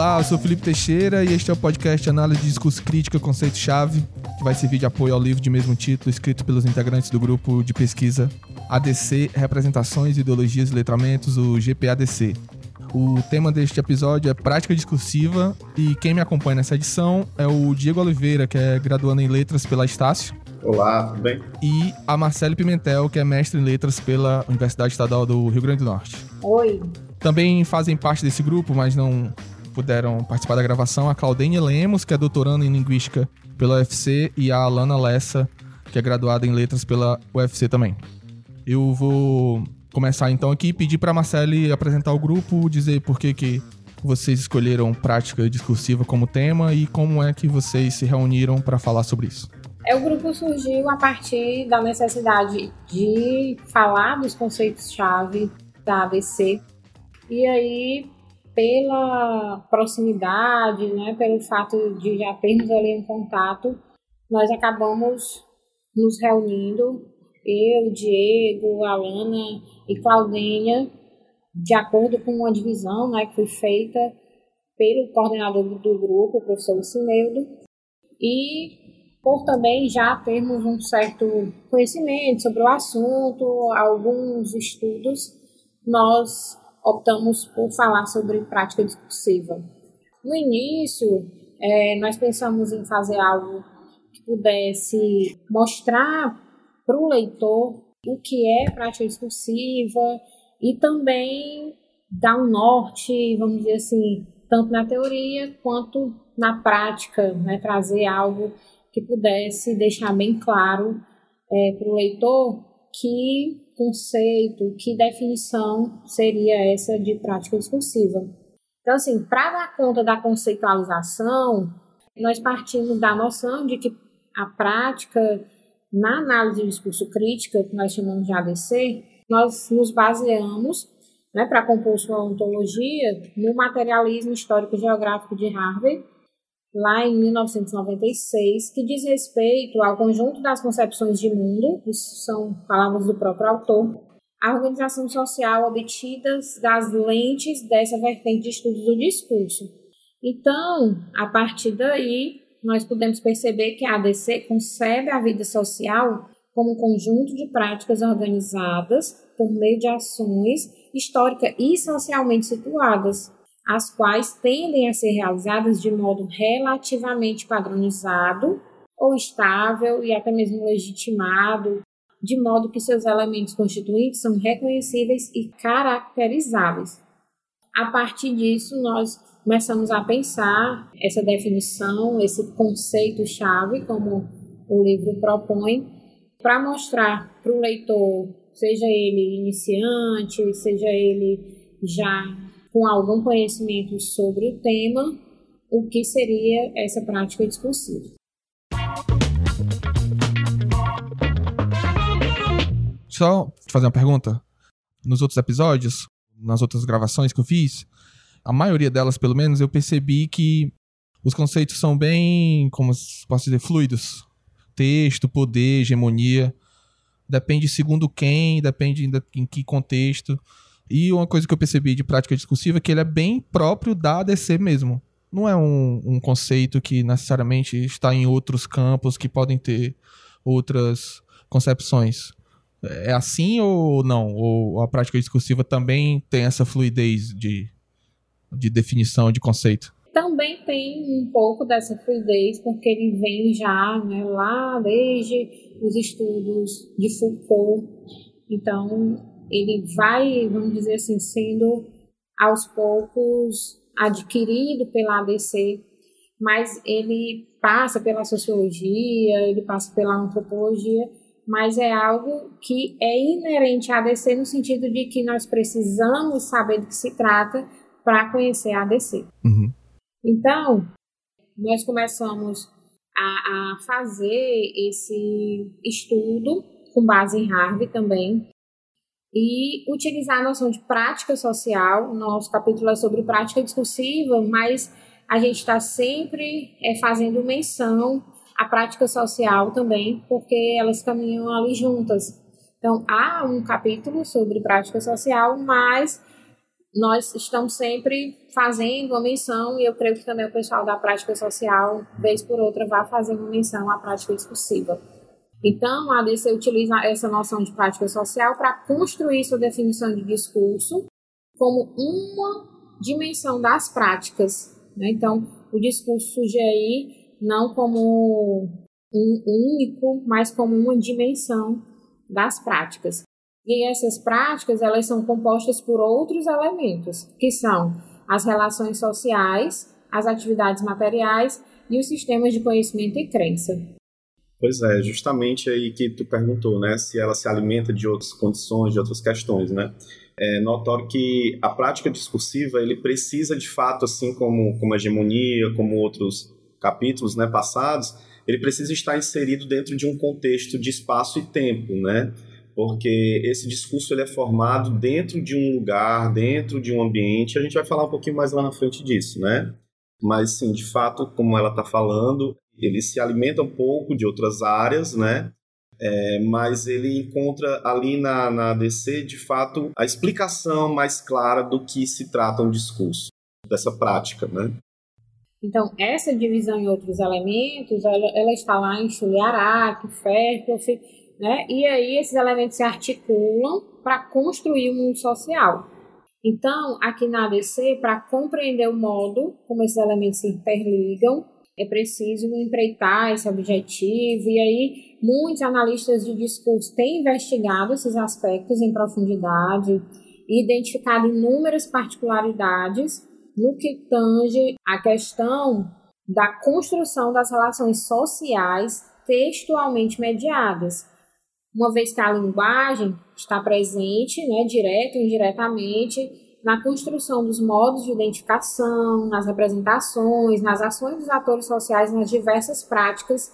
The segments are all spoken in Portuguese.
Olá, eu sou Felipe Teixeira e este é o podcast Análise de Discurso Crítica Conceito-Chave, que vai servir de apoio ao livro de mesmo título, escrito pelos integrantes do grupo de pesquisa ADC Representações, Ideologias e Letramentos, o GPADC. O tema deste episódio é prática discursiva e quem me acompanha nessa edição é o Diego Oliveira, que é graduando em letras pela Estácio. Olá, tudo bem? E a Marcele Pimentel, que é mestre em letras pela Universidade Estadual do Rio Grande do Norte. Oi. Também fazem parte desse grupo, mas não puderam participar da gravação, a Claudênia Lemos, que é doutoranda em Linguística pela UFC, e a Alana Lessa, que é graduada em Letras pela UFC também. Eu vou começar então aqui e pedir para Marcele apresentar o grupo, dizer por que, que vocês escolheram prática discursiva como tema e como é que vocês se reuniram para falar sobre isso. É, o grupo surgiu a partir da necessidade de falar dos conceitos-chave da ABC. E aí, pela proximidade, né, pelo fato de já termos ali um contato, nós acabamos nos reunindo, eu, Diego, Alana e Claudênia, de acordo com uma divisão né, que foi feita pelo coordenador do grupo, o professor Lucineudo, e por também já termos um certo conhecimento sobre o assunto, alguns estudos, nós optamos por falar sobre prática discursiva. No início, é, nós pensamos em fazer algo que pudesse mostrar para o leitor o que é prática discursiva e também dar um norte, vamos dizer assim, tanto na teoria quanto na prática, né, trazer algo que pudesse deixar bem claro é, para o leitor que conceito, que definição seria essa de prática discursiva. Então, assim, para dar conta da conceitualização, nós partimos da noção de que a prática, na análise de discurso crítica, que nós chamamos de ADC, nós nos baseamos, né, para compor sua ontologia, no materialismo histórico-geográfico de Harvey, lá em 1996, que diz respeito ao conjunto das concepções de mundo, isso são palavras do próprio autor, a organização social obtidas das lentes dessa vertente de estudos do discurso. Então, a partir daí, nós podemos perceber que a ADC concebe a vida social como um conjunto de práticas organizadas por meio de ações históricas e socialmente situadas, as quais tendem a ser realizadas de modo relativamente padronizado ou estável e até mesmo legitimado, de modo que seus elementos constituintes são reconhecíveis e caracterizáveis. A partir disso, nós começamos a pensar essa definição, esse conceito-chave, como o livro propõe, para mostrar para o leitor, seja ele iniciante, seja ele já com algum conhecimento sobre o tema, o que seria essa prática discursiva. Só fazer uma pergunta. Nos outros episódios, nas outras gravações que eu fiz, a maioria delas, pelo menos, eu percebi que os conceitos são bem, como posso dizer, fluidos. Texto, poder, hegemonia. Depende segundo quem, depende em que contexto. E uma coisa que eu percebi de prática discursiva é que ele é bem próprio da ADC mesmo. Não é um, um conceito que necessariamente está em outros campos que podem ter outras concepções. É assim ou não? Ou a prática discursiva também tem essa fluidez de, de definição de conceito? Também tem um pouco dessa fluidez, porque ele vem já né, lá desde os estudos de Foucault. Então, ele vai, vamos dizer assim, sendo aos poucos adquirido pela ABC, mas ele passa pela sociologia, ele passa pela antropologia, mas é algo que é inerente à ADC no sentido de que nós precisamos saber do que se trata para conhecer a ADC. Uhum. Então, nós começamos a, a fazer esse estudo com base em Harvard também, e utilizar a noção de prática social. Nosso capítulo é sobre prática discursiva, mas a gente está sempre é, fazendo menção à prática social também, porque elas caminham ali juntas. Então, há um capítulo sobre prática social, mas nós estamos sempre fazendo uma menção, e eu creio que também o pessoal da prática social, vez por outra, vai fazer uma menção à prática discursiva. Então, a ADC utiliza essa noção de prática social para construir sua definição de discurso como uma dimensão das práticas. Né? Então, o discurso surge aí não como um único, mas como uma dimensão das práticas. E essas práticas, elas são compostas por outros elementos, que são as relações sociais, as atividades materiais e os sistemas de conhecimento e crença. Pois é, justamente aí que tu perguntou, né, se ela se alimenta de outras condições, de outras questões, né? É notório que a prática discursiva, ele precisa de fato, assim como, como a hegemonia, como outros capítulos, né, passados, ele precisa estar inserido dentro de um contexto de espaço e tempo, né? Porque esse discurso ele é formado dentro de um lugar, dentro de um ambiente. A gente vai falar um pouquinho mais lá na frente disso, né? Mas sim, de fato, como ela está falando, ele se alimenta um pouco de outras áreas, né? É, mas ele encontra ali na, na ADC, de fato, a explicação mais clara do que se trata um discurso, dessa prática, né? Então, essa divisão em outros elementos, ela, ela está lá em Chuliarac, Fairclough, né? E aí esses elementos se articulam para construir o mundo social. Então, aqui na ADC, para compreender o modo como esses elementos se interligam, é preciso empreitar esse objetivo, e aí muitos analistas de discurso têm investigado esses aspectos em profundidade e identificado inúmeras particularidades no que tange a questão da construção das relações sociais textualmente mediadas, uma vez que a linguagem está presente, né, direto ou indiretamente, na construção dos modos de identificação, nas representações, nas ações dos atores sociais, nas diversas práticas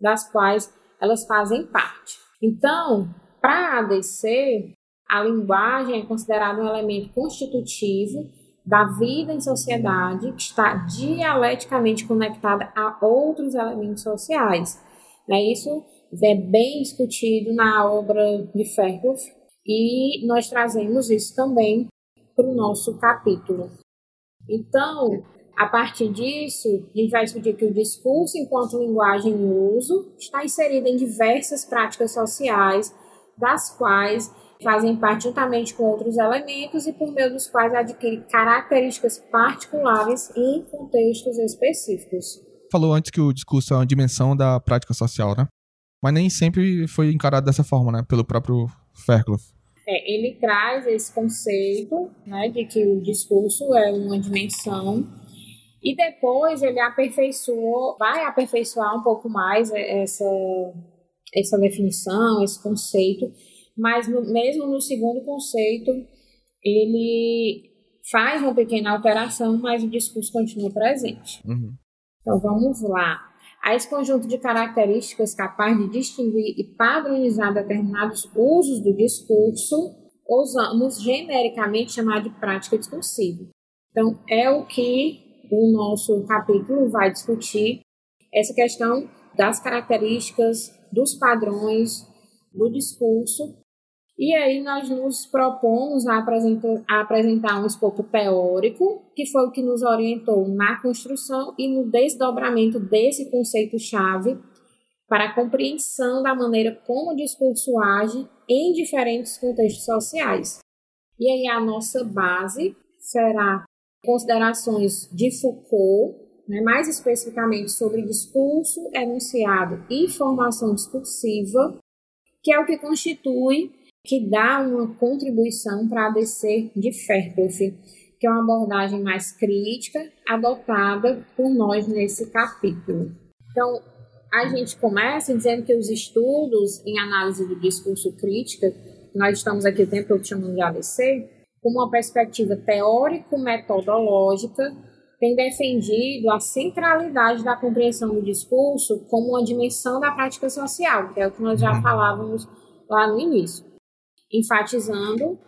das quais elas fazem parte. Então, para a ADC, a linguagem é considerada um elemento constitutivo da vida em sociedade que está dialeticamente conectada a outros elementos sociais. Né? Isso é bem discutido na obra de Fairclough e nós trazemos isso também para o nosso capítulo. Então, a partir disso, a gente vai discutir que o discurso, enquanto linguagem em uso, está inserido em diversas práticas sociais, das quais fazem parte juntamente com outros elementos e por meio dos quais adquire características particulares em contextos específicos. Falou antes que o discurso é uma dimensão da prática social, né? Mas nem sempre foi encarado dessa forma, né? Pelo próprio Fairclough. É, ele traz esse conceito né, de que o discurso é uma dimensão e depois ele aperfeiçoou, vai aperfeiçoar um pouco mais essa, essa definição, esse conceito, mas no, mesmo no segundo conceito ele faz uma pequena alteração, mas o discurso continua presente. Uhum. Então vamos lá. A esse conjunto de características capaz de distinguir e padronizar determinados usos do discurso, usamos genericamente chamar de prática discursiva. Então, é o que o nosso capítulo vai discutir, essa questão das características, dos padrões do discurso e aí nós nos propomos a apresentar, a apresentar um escopo teórico, que foi o que nos orientou na construção e no desdobramento desse conceito-chave para a compreensão da maneira como o discurso age em diferentes contextos sociais. E aí a nossa base será considerações de Foucault, né, mais especificamente sobre discurso, enunciado e formação discursiva, que é o que constitui que dá uma contribuição para a ADC de Fairclough, que é uma abordagem mais crítica adotada por nós nesse capítulo. Então, a gente começa dizendo que os estudos em análise do discurso crítica, nós estamos aqui o tempo todo chamando de ADC, com uma perspectiva teórico-metodológica, tem defendido a centralidade da compreensão do discurso como uma dimensão da prática social, que é o que nós já falávamos lá no início enfatizando,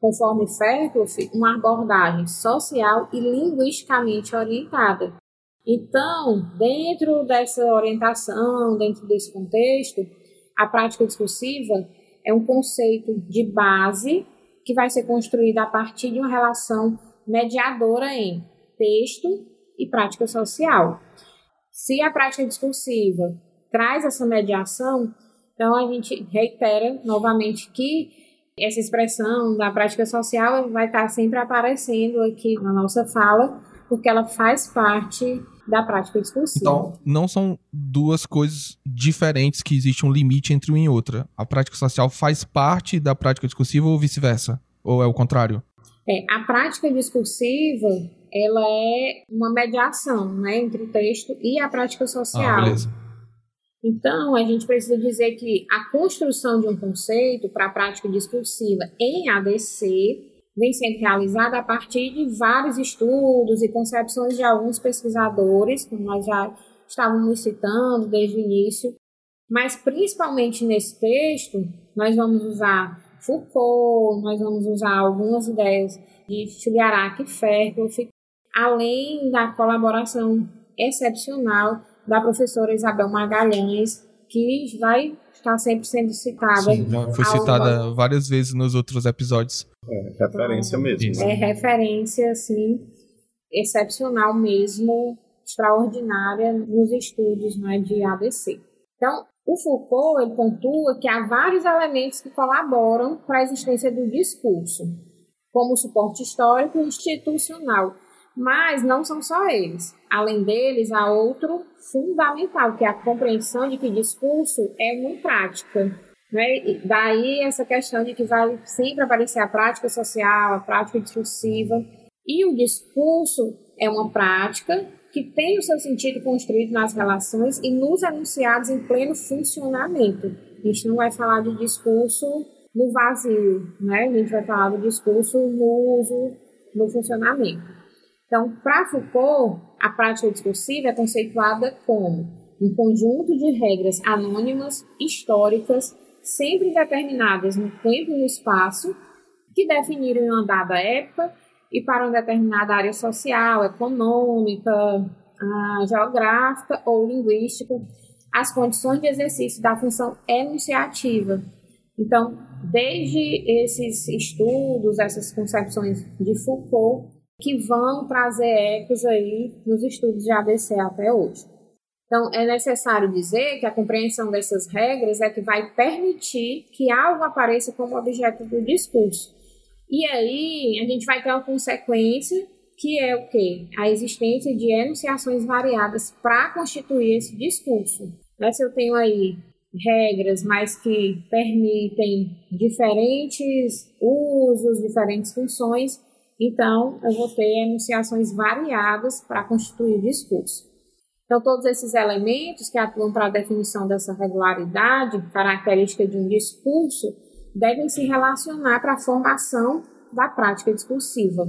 conforme Fairclough, uma abordagem social e linguisticamente orientada. Então, dentro dessa orientação, dentro desse contexto, a prática discursiva é um conceito de base que vai ser construída a partir de uma relação mediadora em texto e prática social. Se a prática discursiva traz essa mediação, então a gente reitera novamente que essa expressão da prática social vai estar sempre aparecendo aqui na nossa fala, porque ela faz parte da prática discursiva. Então, não são duas coisas diferentes que existe um limite entre uma e outra. A prática social faz parte da prática discursiva ou vice-versa? Ou é o contrário? É, a prática discursiva, ela é uma mediação né, entre o texto e a prática social. Ah, beleza. Então, a gente precisa dizer que a construção de um conceito para a prática discursiva em ADC vem sendo realizada a partir de vários estudos e concepções de alguns pesquisadores, como nós já estávamos citando desde o início, mas principalmente nesse texto, nós vamos usar Foucault, nós vamos usar algumas ideias de Chiliarac e Fairclough, além da colaboração excepcional da professora Isabel Magalhães, que vai estar sempre sendo citada. Sim, já foi citada várias vezes nos outros episódios. É, referência mesmo. Né? É referência, assim, excepcional mesmo, extraordinária nos estudos né, de ABC. Então, o Foucault ele pontua que há vários elementos que colaboram para a existência do discurso, como o suporte histórico e institucional, mas não são só eles. Além deles, há outro fundamental, que é a compreensão de que discurso é uma prática. Né? Daí essa questão de que vai sempre aparecer a prática social, a prática discursiva. E o discurso é uma prática que tem o seu sentido construído nas relações e nos enunciados em pleno funcionamento. A gente não vai falar de discurso no vazio, né? A gente vai falar do discurso no uso, no funcionamento. Então, para Foucault, a prática discursiva é conceituada como um conjunto de regras anônimas, históricas, sempre determinadas no tempo e no espaço, que definiram uma dada época e para uma determinada área social, econômica, ah, geográfica ou linguística, as condições de exercício da função enunciativa. Então, desde esses estudos, essas concepções de Foucault, que vão trazer ecos aí nos estudos de ABC até hoje. Então, é necessário dizer que a compreensão dessas regras é que vai permitir que algo apareça como objeto do discurso. E aí, a gente vai ter uma consequência que é o quê? A existência de enunciações variadas para constituir esse discurso. Né? Se eu tenho aí regras, mas que permitem diferentes usos, diferentes funções, então eu vou ter enunciações variadas para constituir o discurso. Então, todos esses elementos que atuam para a definição dessa regularidade, característica de um discurso, devem se relacionar para a formação da prática discursiva.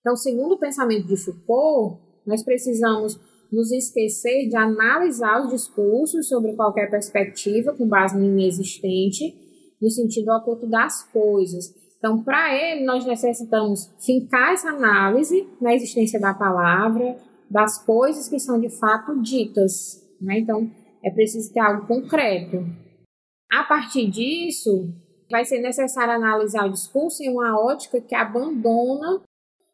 Então, segundo o pensamento de Foucault, nós precisamos nos esquecer de analisar os discursos sobre qualquer perspectiva com base no inexistente, no sentido oculto das coisas. Então, para ele, nós necessitamos fincar essa análise na existência da palavra, das coisas que são de fato ditas. Né? Então, é preciso ter algo concreto. A partir disso, vai ser necessário analisar o discurso em uma ótica que abandona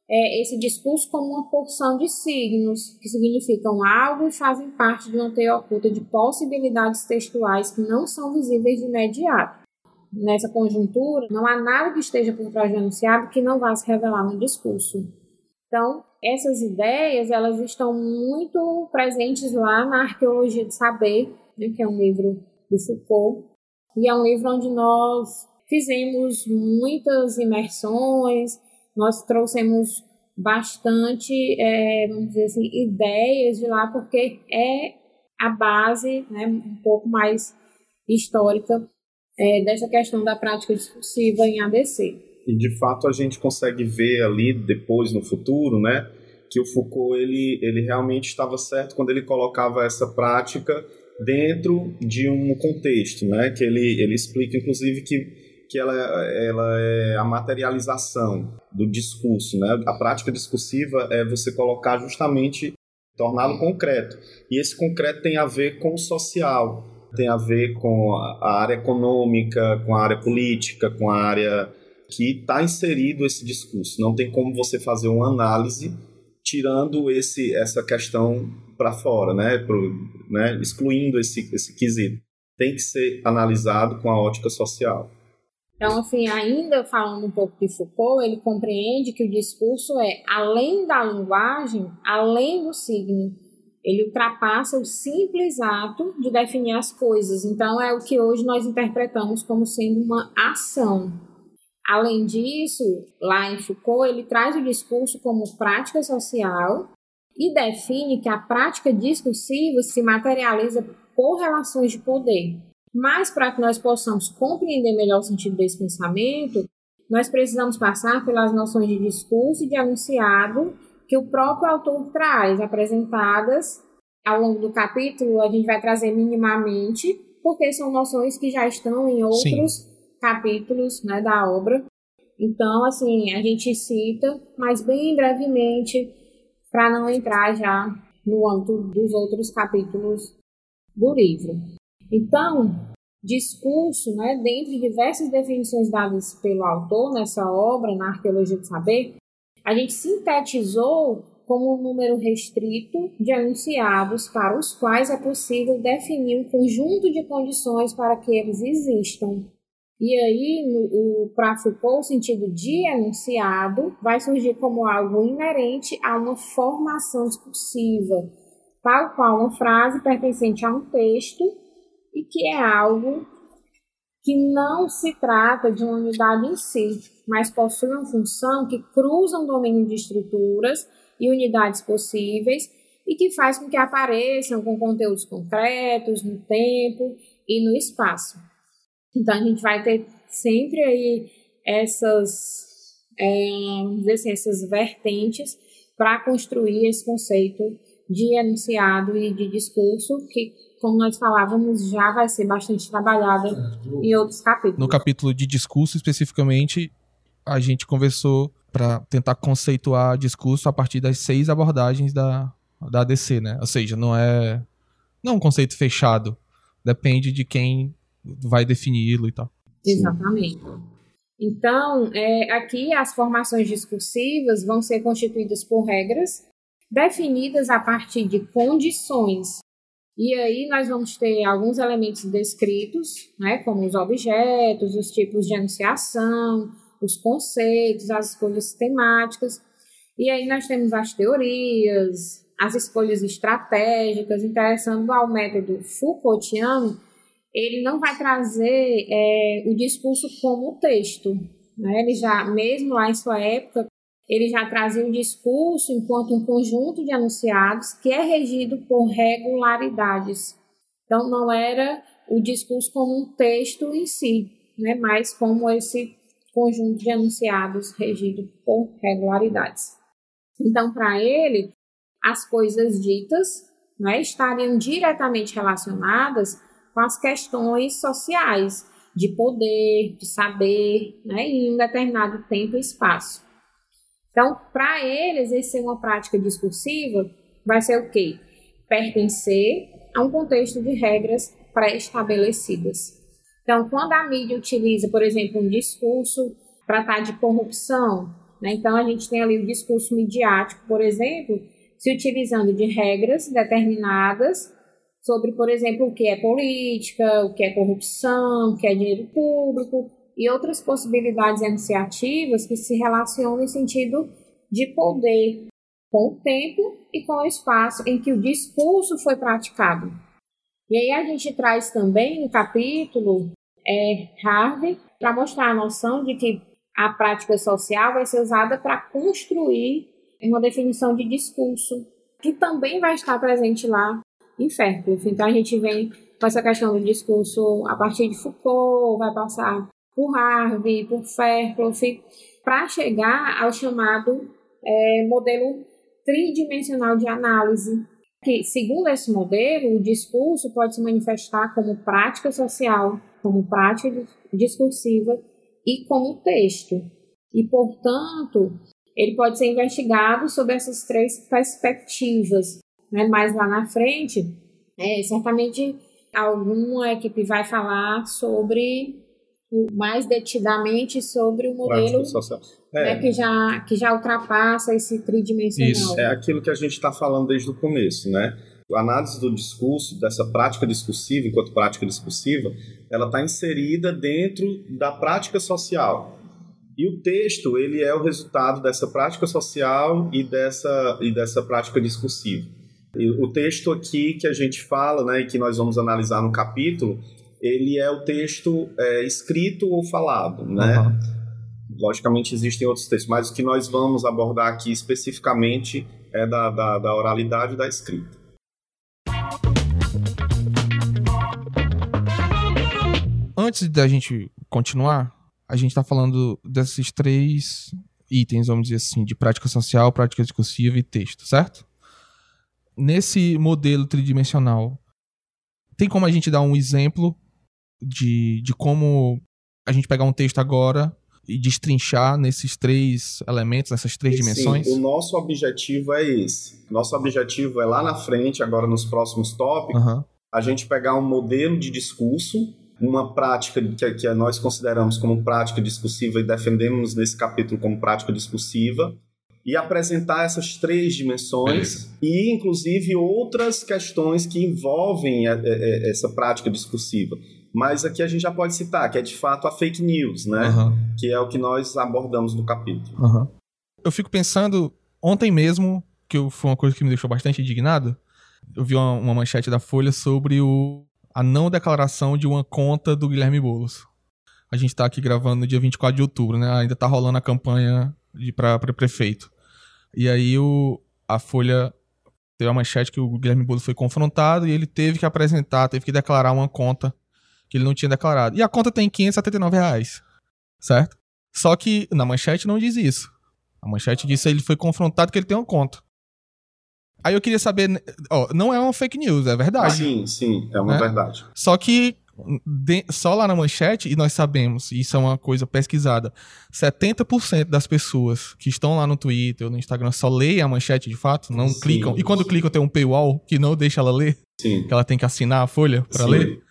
é, esse discurso como uma porção de signos, que significam algo e fazem parte de uma teia oculta de possibilidades textuais que não são visíveis de imediato. Nessa conjuntura, não há nada que esteja por trás do enunciado que não vá se revelar no discurso. Então, essas ideias elas estão muito presentes lá na Arqueologia de Saber, né, que é um livro do Foucault, e é um livro onde nós fizemos muitas imersões, nós trouxemos bastante, é, vamos dizer assim, ideias de lá, porque é a base né, um pouco mais histórica é, dessa questão da prática discursiva em ABC. E de fato a gente consegue ver ali depois no futuro, né, que o Foucault ele, ele realmente estava certo quando ele colocava essa prática dentro de um contexto, né, que ele, ele explica inclusive que que ela, ela é a materialização do discurso, né? A prática discursiva é você colocar justamente torná-lo concreto. E esse concreto tem a ver com o social, tem a ver com a área econômica, com a área política, com a área que está inserido esse discurso. Não tem como você fazer uma análise tirando esse, essa questão para fora, né? Pro, né? excluindo esse, esse quesito. Tem que ser analisado com a ótica social. Então, assim, ainda falando um pouco de Foucault, ele compreende que o discurso é além da linguagem, além do signo. Ele ultrapassa o simples ato de definir as coisas. Então, é o que hoje nós interpretamos como sendo uma ação. Além disso, lá em Foucault, ele traz o discurso como prática social e define que a prática discursiva se materializa por relações de poder. Mas para que nós possamos compreender melhor o sentido desse pensamento, nós precisamos passar pelas noções de discurso e de anunciado que o próprio autor traz, apresentadas ao longo do capítulo, a gente vai trazer minimamente, porque são noções que já estão em outros Sim. capítulos né, da obra. Então, assim, a gente cita, mas bem brevemente, para não entrar já no âmbito dos outros capítulos do livro. Então, discurso, né, dentre diversas definições dadas pelo autor nessa obra, na Arqueologia do Saber, a gente sintetizou como um número restrito de anunciados para os quais é possível definir um conjunto de condições para que eles existam. E aí, para Foucault, o sentido de enunciado vai surgir como algo inerente a uma formação discursiva, tal qual uma frase pertencente a um texto e que é algo que não se trata de uma unidade em si, mas possui uma função que cruza um domínio de estruturas e unidades possíveis e que faz com que apareçam com conteúdos concretos no tempo e no espaço. Então a gente vai ter sempre aí essas, é, assim, essas vertentes para construir esse conceito de enunciado e de discurso que como nós falávamos, já vai ser bastante trabalhada em outros capítulos. No capítulo de discurso, especificamente, a gente conversou para tentar conceituar discurso a partir das seis abordagens da, da ADC, né? Ou seja, não é, não é um conceito fechado. Depende de quem vai defini-lo e tal. Exatamente. Então, é, aqui as formações discursivas vão ser constituídas por regras definidas a partir de condições e aí nós vamos ter alguns elementos descritos, né, como os objetos, os tipos de anunciação, os conceitos, as escolhas temáticas. E aí nós temos as teorias, as escolhas estratégicas, interessando ao método Foucaultiano, ele não vai trazer é, o discurso como texto. Né? Ele já, mesmo lá em sua época, ele já trazia o discurso enquanto um conjunto de anunciados que é regido por regularidades. Então, não era o discurso como um texto em si, né, mas como esse conjunto de anunciados regido por regularidades. Então, para ele, as coisas ditas né, estariam diretamente relacionadas com as questões sociais de poder, de saber, né, em um determinado tempo e espaço. Então, para ele, exercer uma prática discursiva vai ser o quê? Pertencer a um contexto de regras pré-estabelecidas. Então, quando a mídia utiliza, por exemplo, um discurso para tratar de corrupção, né? então a gente tem ali o discurso midiático, por exemplo, se utilizando de regras determinadas sobre, por exemplo, o que é política, o que é corrupção, o que é dinheiro público, e outras possibilidades iniciativas que se relacionam em sentido de poder com o tempo e com o espaço em que o discurso foi praticado. E aí a gente traz também no capítulo é, Harvey para mostrar a noção de que a prática social vai ser usada para construir uma definição de discurso, que também vai estar presente lá em Fairclough. Então a gente vem com essa questão do discurso a partir de Foucault, vai passar por Harvey, por Fairclough, para chegar ao chamado é, modelo tridimensional de análise, que, segundo esse modelo, o discurso pode se manifestar como prática social, como prática discursiva e como texto. E, portanto, ele pode ser investigado sob essas três perspectivas. Né? Mais lá na frente, é, certamente alguma equipe vai falar sobre mais detidamente sobre o modelo é. né, que, já, que já ultrapassa esse tridimensional. Isso, é aquilo que a gente está falando desde o começo, né? A análise do discurso, dessa prática discursiva, enquanto prática discursiva, ela está inserida dentro da prática social. E o texto, ele é o resultado dessa prática social e dessa, e dessa prática discursiva. E o texto aqui que a gente fala, né, e que nós vamos analisar no capítulo, ele é o texto é, escrito ou falado, né? Uhum. Logicamente existem outros textos, mas o que nós vamos abordar aqui especificamente é da, da, da oralidade e da escrita. Antes da gente continuar, a gente está falando desses três itens, vamos dizer assim, de prática social, prática discursiva e texto, certo? Nesse modelo tridimensional, tem como a gente dar um exemplo de, de como a gente pegar um texto agora e destrinchar nesses três elementos, nessas três e dimensões? Sim, o nosso objetivo é esse. Nosso objetivo é lá na frente, agora nos próximos tópicos, uhum. a gente pegar um modelo de discurso, uma prática que, que nós consideramos como prática discursiva e defendemos nesse capítulo como prática discursiva, e apresentar essas três dimensões e, inclusive, outras questões que envolvem é, é, é, essa prática discursiva. Mas aqui a gente já pode citar, que é de fato a fake news, né? Uhum. Que é o que nós abordamos no capítulo. Uhum. Eu fico pensando, ontem mesmo, que foi uma coisa que me deixou bastante indignado, eu vi uma, uma manchete da Folha sobre o, a não declaração de uma conta do Guilherme Boulos. A gente tá aqui gravando no dia 24 de outubro, né? Ainda tá rolando a campanha para prefeito. E aí o, a Folha teve uma manchete que o Guilherme Boulos foi confrontado e ele teve que apresentar, teve que declarar uma conta que ele não tinha declarado. E a conta tem 579 reais, certo? Só que na manchete não diz isso. A manchete diz que ele foi confrontado que ele tem uma conta. Aí eu queria saber, ó, não é uma fake news, é verdade. Sim, sim, é uma né? verdade. Só que de, só lá na manchete, e nós sabemos, isso é uma coisa pesquisada, 70% das pessoas que estão lá no Twitter ou no Instagram só leem a manchete de fato, não sim, clicam. E quando clicam tem um paywall que não deixa ela ler, sim. que ela tem que assinar a folha para ler.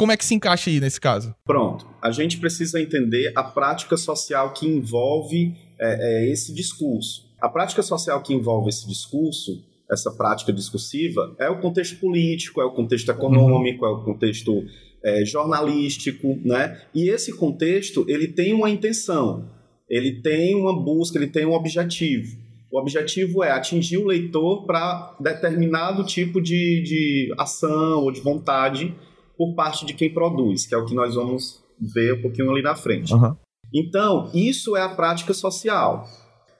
Como é que se encaixa aí nesse caso? Pronto. A gente precisa entender a prática social que envolve é, é, esse discurso. A prática social que envolve esse discurso, essa prática discursiva, é o contexto político, é o contexto econômico, uhum. é o contexto é, jornalístico, né? E esse contexto, ele tem uma intenção, ele tem uma busca, ele tem um objetivo. O objetivo é atingir o leitor para determinado tipo de, de ação ou de vontade por parte de quem produz, que é o que nós vamos ver um pouquinho ali na frente. Uhum. Então, isso é a prática social.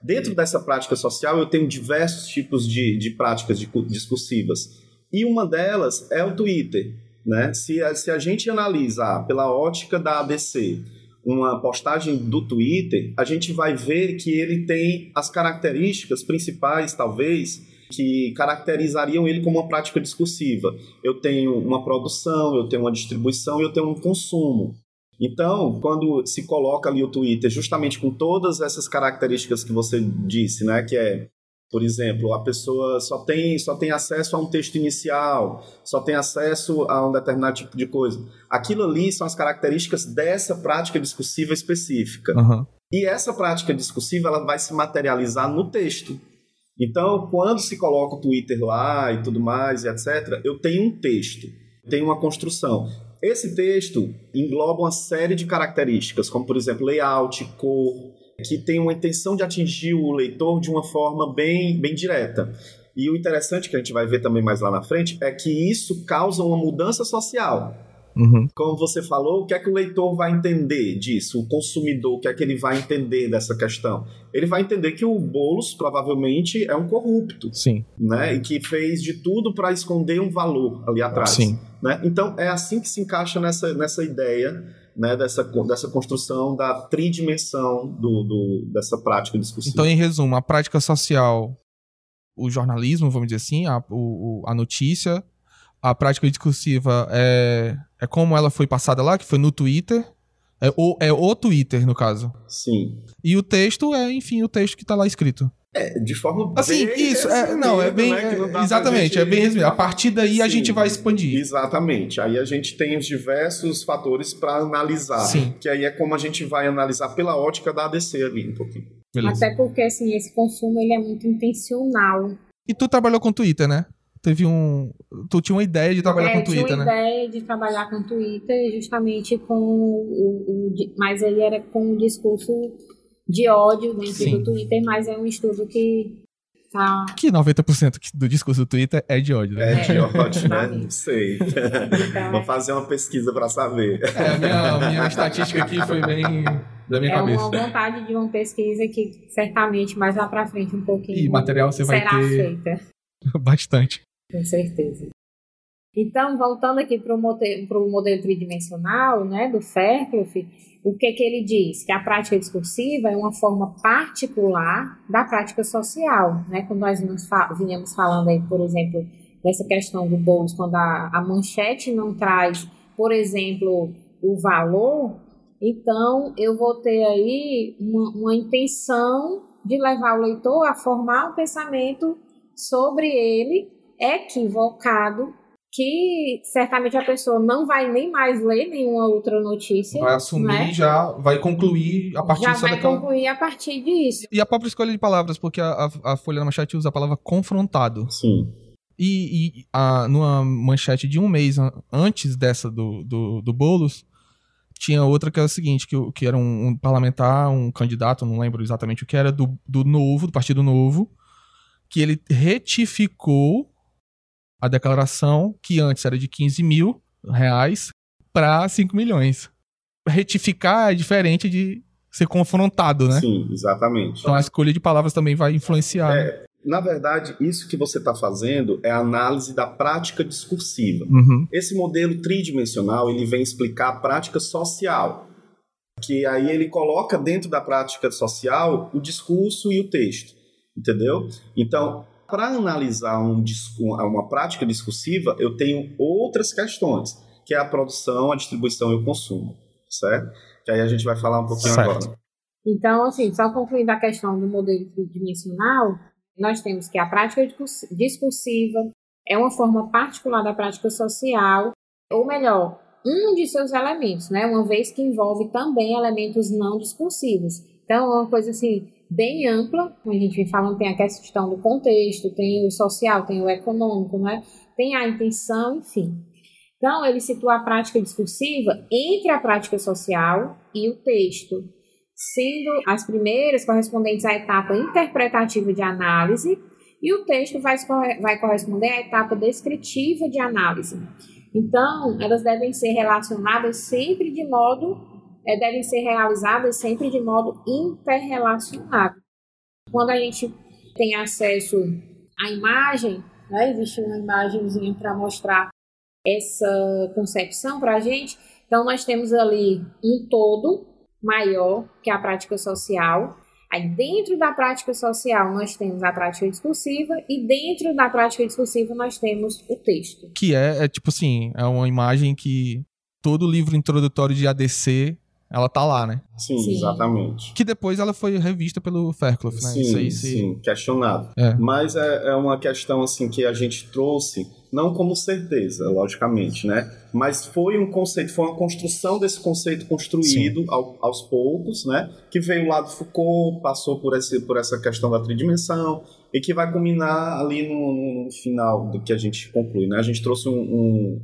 Dentro dessa prática social, eu tenho diversos tipos de, de práticas discursivas. E uma delas é o Twitter. Né? Se, a, se a gente analisar pela ótica da ABC uma postagem do Twitter, a gente vai ver que ele tem as características principais, talvez, que caracterizariam ele como uma prática discursiva. Eu tenho uma produção, eu tenho uma distribuição e eu tenho um consumo. Então, quando se coloca ali o Twitter justamente com todas essas características que você disse, né, que é por exemplo, a pessoa só tem, só tem acesso a um texto inicial, só tem acesso a um determinado tipo de coisa. Aquilo ali são as características dessa prática discursiva específica. Uhum. E essa prática discursiva ela vai se materializar no texto. Então, quando se coloca o Twitter lá e tudo mais, e etc., eu tenho um texto, tenho uma construção. Esse texto engloba uma série de características, como, por exemplo, layout, cor, que tem uma intenção de atingir o leitor de uma forma bem, bem direta. E o interessante que a gente vai ver também mais lá na frente é que isso causa uma mudança social. Uhum. Como você falou, o que é que o leitor vai entender disso? O consumidor, o que é que ele vai entender dessa questão? Ele vai entender que o Boulos provavelmente é um corrupto. Sim. Né? E que fez de tudo para esconder um valor ali atrás. Sim. Né? Então é assim que se encaixa nessa, nessa ideia né, dessa, dessa construção da tridimensão do, do, dessa prática discursiva. Então, em resumo, a prática social, o jornalismo, vamos dizer assim, a, o, a notícia, a prática discursiva é, é como ela foi passada lá, que foi no Twitter, É o, é o Twitter, no caso. Sim. E o texto é, enfim, o texto que tá lá escrito. É, de forma Assim, bem isso, é, não, é resumida, bem. né, não exatamente, gente- é bem resumido. A partir daí a Sim. gente vai expandir. Exatamente. Aí a gente tem os diversos fatores para analisar. Sim. Que aí é como a gente vai analisar pela ótica da ADC ali um pouquinho. Beleza. Até porque, assim, esse consumo ele é muito intencional. E tu trabalhou com Twitter, né? Teve um. Tu tinha uma ideia de trabalhar é, com eu tinha Twitter, uma né? ideia de trabalhar com Twitter justamente com o, o mas aí era com um discurso de ódio dentro Sim. do Twitter, mas é um estudo que tá Que 90% do discurso do Twitter é de ódio, né? É de É, ódio, né? Não sei. Então, Vou fazer uma pesquisa para saber. É, a minha, a minha estatística aqui foi bem da minha é cabeça. uma vontade de uma pesquisa que certamente mais lá pra frente um pouquinho E material você vai será ter feita, bastante. Com certeza. Então, voltando aqui para o modelo, modelo tridimensional, né, do Fairclough, o que que ele diz? Que a prática discursiva é uma forma particular da prática social, né? Quando nós vinhamos falando aí, por exemplo, dessa questão do Boulos, quando a, a manchete não traz, por exemplo, o valor, então eu vou ter aí uma, uma intenção de levar o leitor a formar um pensamento sobre ele equivocado que certamente a pessoa não vai nem mais ler nenhuma outra notícia. Vai assumir né? já, vai concluir a partir Já só vai daquela. concluir a partir disso. E a própria escolha de palavras, porque a, a, a Folha da Manchete usa a palavra confrontado. Sim. E, e a, numa manchete de um mês an- antes dessa do, do, do Boulos, tinha outra que era o seguinte, que, que era um, um parlamentar, um candidato, não lembro exatamente o que era, do, do Novo, do Partido Novo, que ele retificou a declaração que antes era de 15 mil reais para 5 milhões. Retificar é diferente de ser confrontado, né? Sim, exatamente. Então a escolha de palavras também vai influenciar. É, na verdade, isso que você está fazendo é a análise da prática discursiva. Uhum. Esse modelo tridimensional ele vem explicar a prática social, que aí ele coloca dentro da prática social o discurso e o texto, entendeu? Então, para analisar um, uma prática discursiva, eu tenho outras questões, que é a produção, a distribuição e o consumo, certo? Que aí a gente vai falar um pouquinho Certo. agora. Então, assim, só concluindo a questão do modelo tridimensional, nós temos que a prática discurs- discursiva é uma forma particular da prática social, ou melhor, um de seus elementos, né? Uma vez que envolve também elementos não discursivos. Então, é uma coisa assim bem ampla, como a gente vem falando, tem a questão do contexto, tem o social, tem o econômico, né? Tem a intenção, enfim. Então, ele situa a prática discursiva entre a prática social e o texto, sendo as primeiras correspondentes à etapa interpretativa de análise e o texto vai, vai corresponder à etapa descritiva de análise. Então, elas devem ser relacionadas sempre de modo, eh, devem ser realizadas sempre de modo interrelacionado. Quando a gente tem acesso à imagem, né, existe uma imagenzinha para mostrar essa concepção para a gente. Então, nós temos ali um todo maior, que é a prática social. Aí, dentro da prática social, nós temos a prática discursiva, e dentro da prática discursiva, nós temos o texto. Que é, é tipo assim, é uma imagem que todo livro introdutório de ADC, ela tá lá, né? Sim, Sim. exatamente. Que depois ela foi revista pelo Fairclough, né? Sim, Isso aí se... sim, questionado. É. Mas é, é uma questão assim que a gente trouxe, não como certeza, logicamente, né? Mas foi um conceito, foi uma construção desse conceito construído ao- aos poucos, né? Que veio lá do Foucault, passou por, esse, por essa questão da tridimensão e que vai culminar ali no, no final do que a gente conclui, né? A gente trouxe um, um-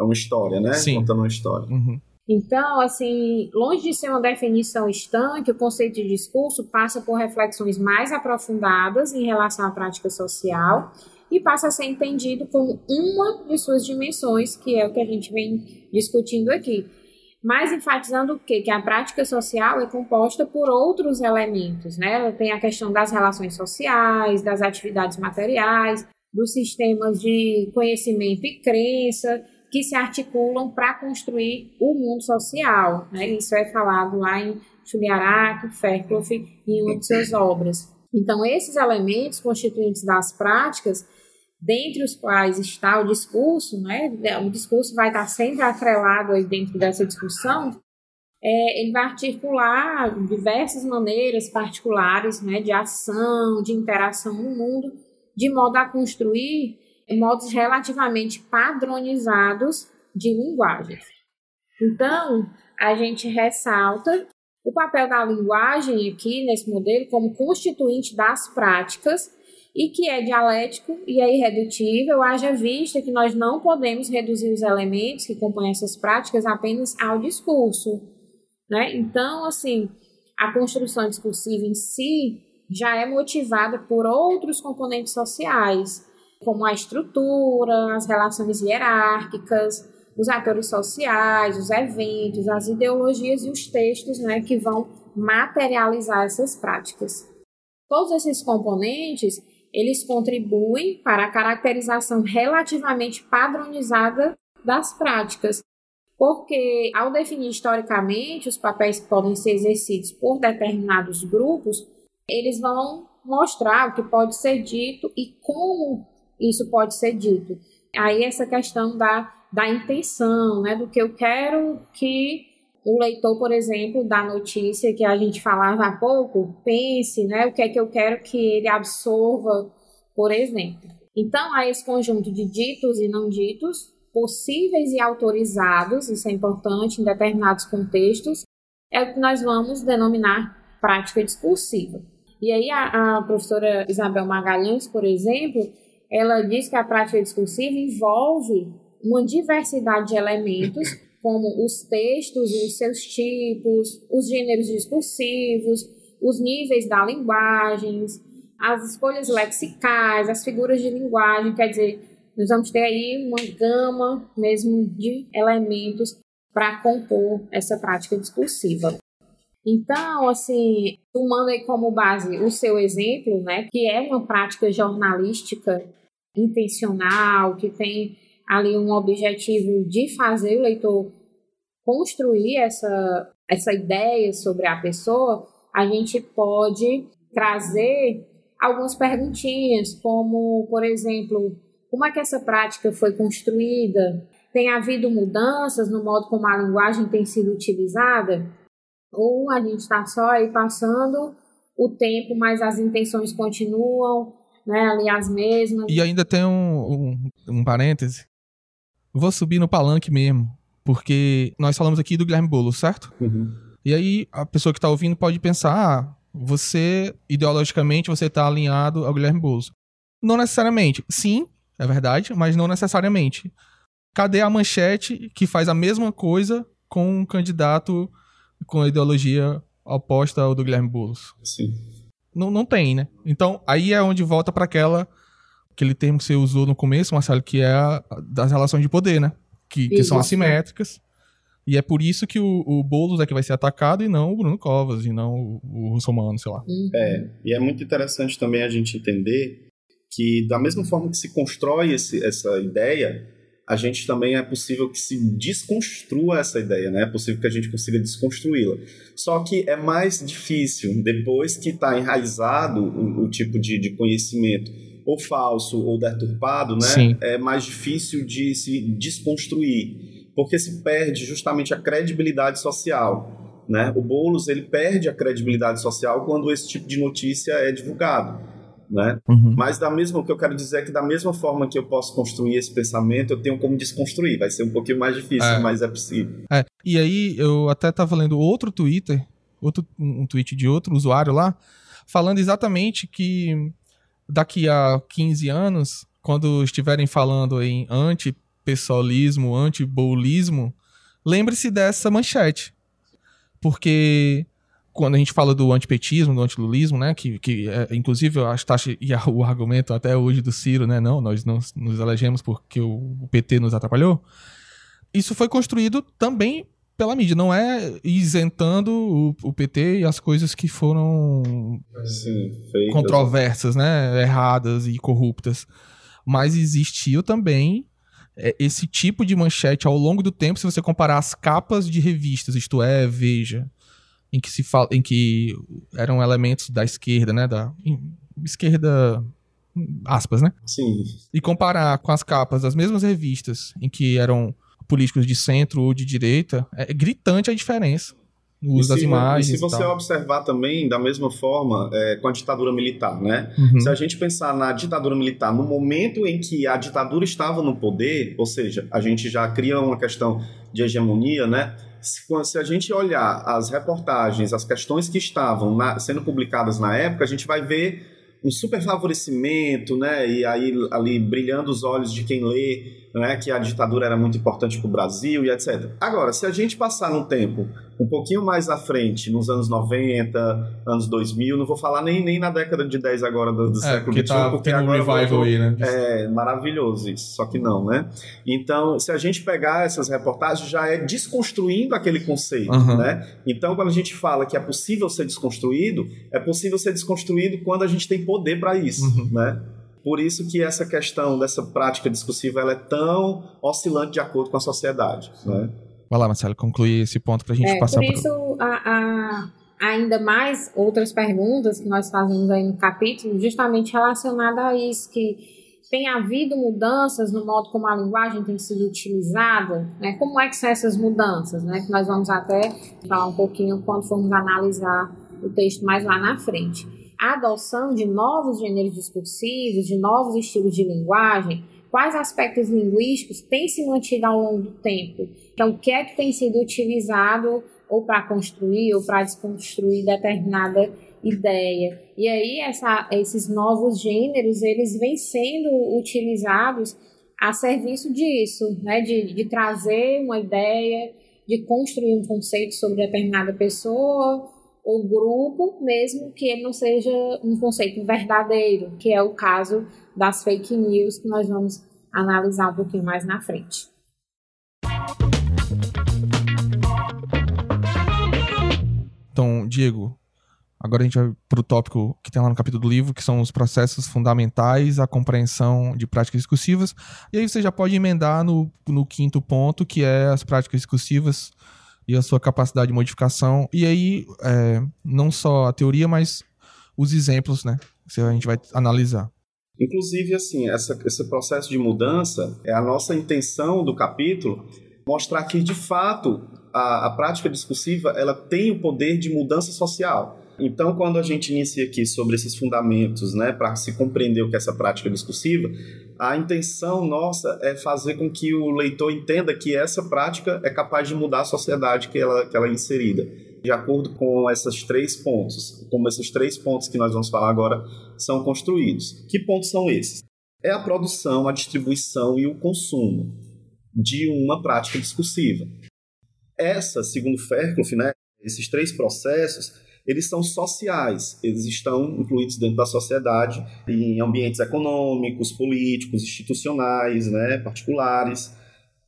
uma história, né? Sim. Contando uma história. Uhum. Então, assim, longe de ser uma definição estanque, o conceito de discurso passa por reflexões mais aprofundadas em relação à prática social e passa a ser entendido como uma de suas dimensões, que é o que a gente vem discutindo aqui. Mas enfatizando o quê? Que a prática social é composta por outros elementos, né? Ela tem a questão das relações sociais, das atividades materiais, dos sistemas de conhecimento e crença, que se articulam para construir o mundo social. Né? Isso é falado lá em Chuliarak, Fairclough e em uma de suas obras. Então, esses elementos constituintes das práticas, dentre os quais está o discurso, né? o discurso vai estar sempre atrelado aí dentro dessa discussão, é, ele vai articular diversas maneiras particulares né, de ação, de interação no mundo, de modo a construir modos relativamente padronizados de linguagens. Então, a gente ressalta o papel da linguagem aqui nesse modelo como constituinte das práticas e que é dialético e é irredutível, haja vista que nós não podemos reduzir os elementos que compõem essas práticas apenas ao discurso. Né? Então, assim, a construção discursiva em si já é motivada por outros componentes sociais, como a estrutura, as relações hierárquicas, os atores sociais, os eventos, as ideologias e os textos né, que vão materializar essas práticas. Todos esses componentes eles contribuem para a caracterização relativamente padronizada das práticas, porque ao definir historicamente os papéis que podem ser exercidos por determinados grupos, eles vão mostrar o que pode ser dito e como isso pode ser dito. Aí essa questão da, da intenção, né, do que eu quero que o leitor, por exemplo, da notícia que a gente falava há pouco, pense, né, o que é que eu quero que ele absorva, por exemplo. Então, há esse conjunto de ditos e não ditos, possíveis e autorizados, isso é importante em determinados contextos, é o que nós vamos denominar prática discursiva. E aí a, a professora Isabel Magalhães, por exemplo, ela diz que a prática discursiva envolve uma diversidade de elementos como os textos e os seus tipos, os gêneros discursivos, os níveis da linguagem, as escolhas lexicais, as figuras de linguagem, quer dizer, nós vamos ter aí uma gama mesmo de elementos para compor essa prática discursiva. Então, assim, tomando aí como base o seu exemplo, né, que é uma prática jornalística intencional, que tem ali um objetivo de fazer o leitor construir essa, essa ideia sobre a pessoa, a gente pode trazer algumas perguntinhas, como, por exemplo, como é que essa prática foi construída? Tem havido mudanças no modo como a linguagem tem sido utilizada? Ou a gente está só aí passando o tempo, mas as intenções continuam né, ali as mesmas? E ainda tem um, um, um parêntese. Vou subir no palanque mesmo. Porque nós falamos aqui do Guilherme Boulos, certo? Uhum. E aí a pessoa que está ouvindo pode pensar, ah, você, ideologicamente, você está alinhado ao Guilherme Boulos. Não necessariamente. Sim, é verdade, mas não necessariamente. Cadê a manchete que faz a mesma coisa com um candidato com a ideologia oposta ao do Guilherme Boulos? Sim. Não, não tem, né? Então, aí é onde volta para aquela aquele termo que você usou no começo, Marcelo, que é a, das relações de poder, né? que, que são assimétricas. E é por isso que o, o Boulos é que vai ser atacado e não o Bruno Covas, e não o, o Russomano, sei lá. Uhum. É, e é muito interessante também a gente entender que, da mesma forma que se constrói esse, essa ideia, a gente também é possível que se desconstrua essa ideia, né? É possível que a gente consiga desconstruí-la. Só que é mais difícil, depois que está enraizado o, o tipo de, de conhecimento ou falso ou deturpado, né? Sim. É mais difícil de se desconstruir, porque se perde justamente a credibilidade social, né? O Boulos ele perde a credibilidade social quando esse tipo de notícia é divulgado. Né? Uhum. Mas da mesma, o que eu quero dizer é que da mesma forma que eu posso construir esse pensamento, eu tenho como desconstruir. Vai ser um pouquinho mais difícil, É. mas é possível. É, e aí eu até tava lendo outro Twitter, outro, um tweet de outro usuário lá, falando exatamente que daqui a 15 anos, quando estiverem falando em anti-pessoalismo, anti-boulismo, lembre-se dessa manchete. Porque quando a gente fala do antipetismo, do antilulismo, né, que, que é, inclusive eu acho que e o argumento até hoje do Ciro, né, não, nós não nos elegemos porque o, PT nos atrapalhou, isso foi construído também pela mídia, não é isentando o, o PT e as coisas que foram Sim, controversas, né, erradas e corruptas. Mas existiu também é, esse tipo de manchete ao longo do tempo, se você comparar as capas de revistas, isto é, Veja, em que se fala, em que eram elementos da esquerda, né, da esquerda aspas, né? Sim, E comparar com as capas das mesmas revistas em que eram políticos de centro ou de direita, é gritante a diferença. o uso das imagens. E se você e observar também, da mesma forma, é, com a ditadura militar, né? Uhum. Se a gente pensar na ditadura militar, no momento em que a ditadura estava no poder, ou seja, a gente já cria uma questão de hegemonia, né? Se, a gente olhar as reportagens, as questões que estavam na, sendo publicadas na época, a gente vai ver um super favorecimento, né? E aí ali brilhando os olhos de quem lê né, que a ditadura era muito importante para o Brasil e etc. Agora, se a gente passar num tempo um pouquinho mais à frente, nos anos 90, anos 2000, não vou falar nem, nem na década de 10 agora do, do é, século XXI, tá porque agora um revival aí, né? É maravilhoso isso, só que não, né? Então, se a gente pegar essas reportagens, já é desconstruindo aquele conceito, uhum. né? Então, quando a gente fala que é possível ser desconstruído, é possível ser desconstruído quando a gente tem poder para isso, uhum. né? Por isso que essa questão dessa prática discursiva ela é tão oscilante de acordo com a sociedade. Né? Vai lá, Marcelo, concluir esse ponto para a gente é, passar por isso, a, a, ainda mais outras perguntas que nós fazemos aí no capítulo, justamente relacionada a isso, que tem havido mudanças no modo como a linguagem tem sido utilizada, né? Como é que são essas mudanças, né? Que nós vamos até falar um pouquinho quando formos analisar o texto mais lá na frente a adoção de novos gêneros discursivos, de novos estilos de linguagem, quais aspectos linguísticos têm se mantido ao longo do tempo. Então, o que é que tem sido utilizado ou para construir ou para desconstruir determinada ideia. E aí essa, esses novos gêneros, eles vêm sendo utilizados a serviço disso, né? de, de trazer uma ideia, de construir um conceito sobre determinada pessoa, o grupo, mesmo que ele não seja um conceito verdadeiro, que é o caso das fake news, que nós vamos analisar um pouquinho mais na frente. Então, Diego, agora a gente vai para o tópico que tem lá no capítulo do livro, que são os processos fundamentais à compreensão de práticas discursivas. E aí você já pode emendar no, no quinto ponto, que é as práticas discursivas e a sua capacidade de modificação. E aí, é, não só a teoria, mas os exemplos, né? Que a gente vai analisar. Inclusive, assim, essa, esse processo de mudança é a nossa intenção do capítulo mostrar que, de fato, a, a prática discursiva ela tem o poder de mudança social. Então, quando a gente inicia aqui sobre esses fundamentos, né, para se compreender o que é essa prática discursiva, a intenção nossa é fazer com que o leitor entenda que essa prática é capaz de mudar a sociedade que ela, que ela é inserida. De acordo com esses três pontos, como esses três pontos que nós vamos falar agora são construídos. Que pontos são esses? É a produção, a distribuição e o consumo de uma prática discursiva. Essa, segundo Fairclough, né, esses três processos eles são sociais, eles estão incluídos dentro da sociedade, em ambientes econômicos, políticos, institucionais, né, particulares,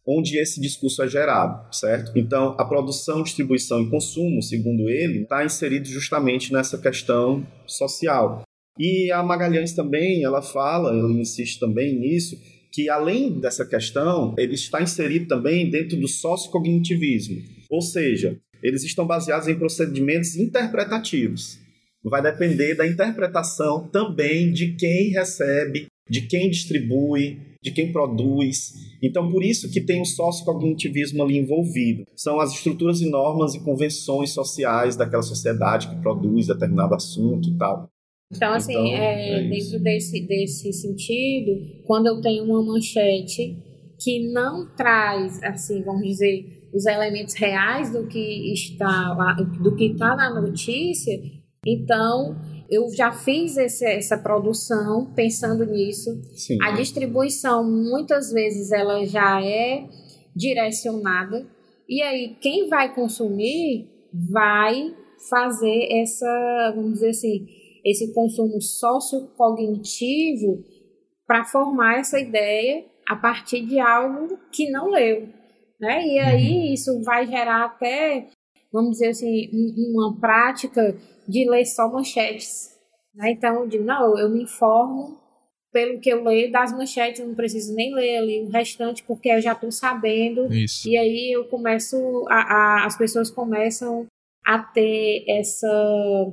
onde esse discurso é gerado, certo? Então, a produção, distribuição e consumo, segundo ele, está inserido justamente nessa questão social. E a Magalhães também, ela fala, ela insiste também nisso, que além dessa questão, ele está inserido também dentro do sociocognitivismo. Ou seja, eles estão baseados em procedimentos interpretativos. Vai depender da interpretação também de quem recebe, de quem distribui, de quem produz. Então, por isso que tem o sociocognitivismo ali envolvido. São as estruturas e normas e convenções sociais daquela sociedade que produz determinado assunto e tal. Então, assim, então, é, é dentro desse, desse sentido, quando eu tenho uma manchete que não traz, assim, vamos dizer, os elementos reais do que está do que está na notícia, então eu já fiz esse, essa produção pensando nisso. Sim. A distribuição muitas vezes ela já é direcionada e aí quem vai consumir vai fazer essa, vamos dizer assim, esse consumo sociocognitivo para formar essa ideia a partir de algo que não leu né? E aí uhum. isso vai gerar até, vamos dizer assim, uma prática de ler só manchetes. Né? Então, eu digo, não, eu me informo pelo que eu leio das manchetes, eu não preciso nem ler ali o restante, porque eu já estou sabendo. Isso. E aí eu começo, a, a, as pessoas começam a ter essa,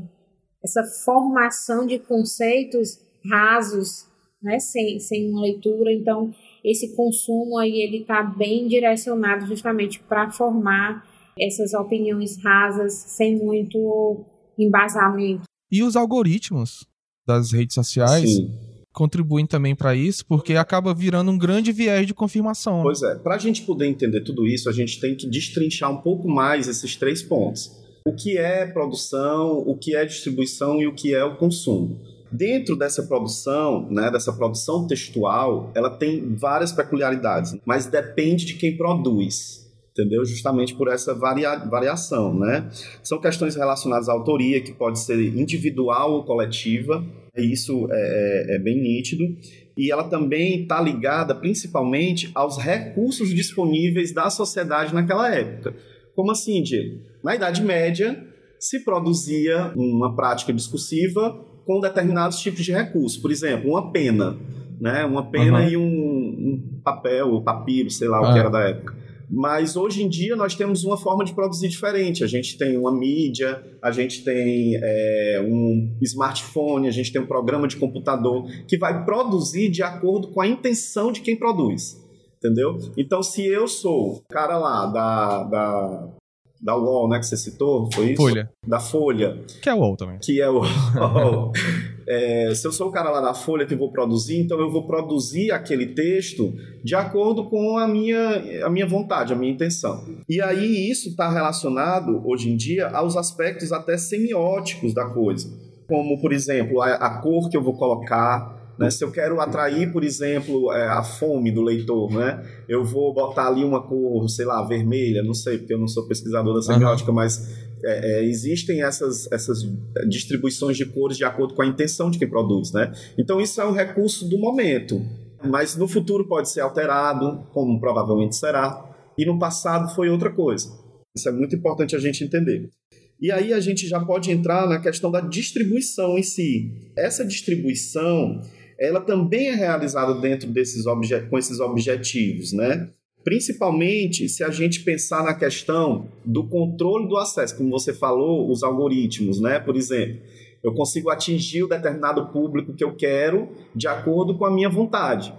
essa formação de conceitos rasos, né? sem, sem uma leitura. Então, esse consumo aí ele está bem direcionado justamente para formar essas opiniões rasas sem muito embasamento. E os algoritmos das redes sociais Sim. contribuem também para isso, porque acaba virando um grande viés de confirmação. né? Pois é, para a gente poder entender tudo isso, a gente tem que destrinchar um pouco mais esses três pontos. O que é produção, o que é distribuição e o que é o consumo. Dentro dessa produção, né, dessa produção textual, ela tem várias peculiaridades, mas depende de quem produz, entendeu? Justamente por essa varia variação, né? São questões relacionadas à autoria, que pode ser individual ou coletiva, e isso é, é, é bem nítido. E ela também está ligada principalmente aos recursos disponíveis da sociedade naquela época. Como assim, Diego? Na Idade Média, se produzia uma prática discursiva com determinados tipos de recursos. Por exemplo, uma pena, né? Uma pena Uhum. e um, um papel, papiro, sei lá o Ah. que era da época. Mas hoje em dia nós temos uma forma de produzir diferente. A gente tem uma mídia, a gente tem é, um smartphone, a gente tem um programa de computador que vai produzir de acordo com a intenção de quem produz. Entendeu? Então, se eu sou o cara lá da, da, da UOL, né, que você citou, foi isso? Folha. Da Folha, Que é o UOL também. que é o. É, se eu sou o cara lá da Folha que vou produzir, então eu vou produzir aquele texto de acordo com a minha, a minha vontade, a minha intenção. E aí isso está relacionado, hoje em dia, aos aspectos até semióticos da coisa. Como, por exemplo, a, a cor que eu vou colocar. Né? Se eu quero atrair, por exemplo, é, a fome do leitor, né? eu vou botar ali uma cor, sei lá, vermelha, não sei, porque eu não sou pesquisador da semiótica, mas é, é, existem essas, essas distribuições de cores de acordo com a intenção de quem produz, né? Então isso é um recurso do momento, mas no futuro pode ser alterado, como provavelmente será, e no passado foi outra coisa. Isso é muito importante a gente entender. E aí a gente já pode entrar na questão da distribuição em si. Essa distribuição, ela também é realizada dentro desses obje com esses objetivos, né? Principalmente se a gente pensar na questão do controle do acesso, como você falou, os algoritmos, né? Por exemplo, eu consigo atingir o determinado público que eu quero de acordo com a minha vontade.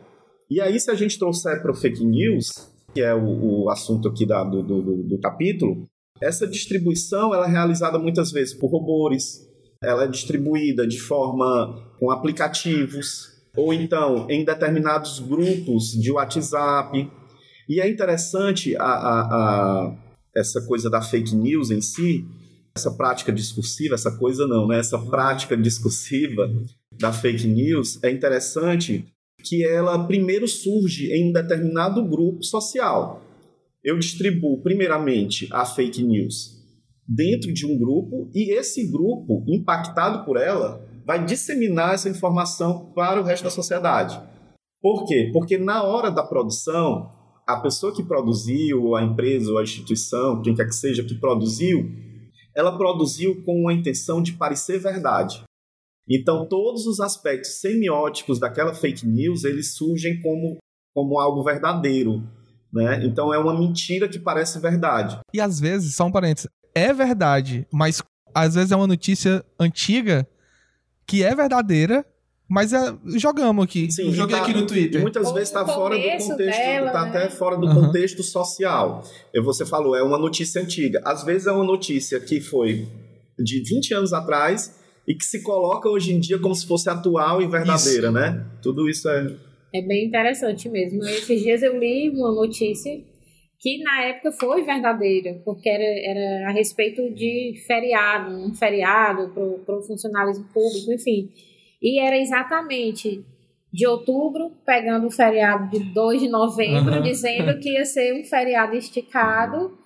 E aí, se a gente trouxer para o fake news, que é o, o assunto aqui da, do, do, do capítulo, essa distribuição ela é realizada muitas vezes por robôs, ela é distribuída de forma com aplicativos, ou então em determinados grupos de WhatsApp. E é interessante a, a, a, essa coisa da fake news em si, essa prática discursiva, essa coisa não, né? Essa prática discursiva da fake news é interessante que ela primeiro surge em um determinado grupo social. Eu distribuo primeiramente a fake news dentro de um grupo e esse grupo, impactado por ela, vai disseminar essa informação para o resto da sociedade. Por quê? Porque na hora da produção, a pessoa que produziu, a empresa ou a instituição, quem quer que seja que produziu, ela produziu com a intenção de parecer verdade. Então, todos os aspectos semióticos daquela fake news, eles surgem como, como algo verdadeiro. Né? Então, é uma mentira que parece verdade. E às vezes, só um parênteses, é verdade, mas às vezes é uma notícia antiga que é verdadeira, mas é, jogamos aqui. Sim, Joguei tá- aqui no Twitter. muitas Ou vezes está fora do contexto, dela, está né? até fora do Aham. contexto social. E você falou, é uma notícia antiga. Às vezes é uma notícia que foi de 20 anos atrás e que se coloca hoje em dia como se fosse atual e verdadeira, né? Tudo isso é. É bem interessante mesmo. Esses dias eu li uma notícia que na época foi verdadeira, porque era, era a respeito de feriado, um feriado para o funcionalismo público, enfim. E era exatamente de outubro, pegando o feriado de 2 de novembro, Aham. dizendo que ia ser um feriado esticado,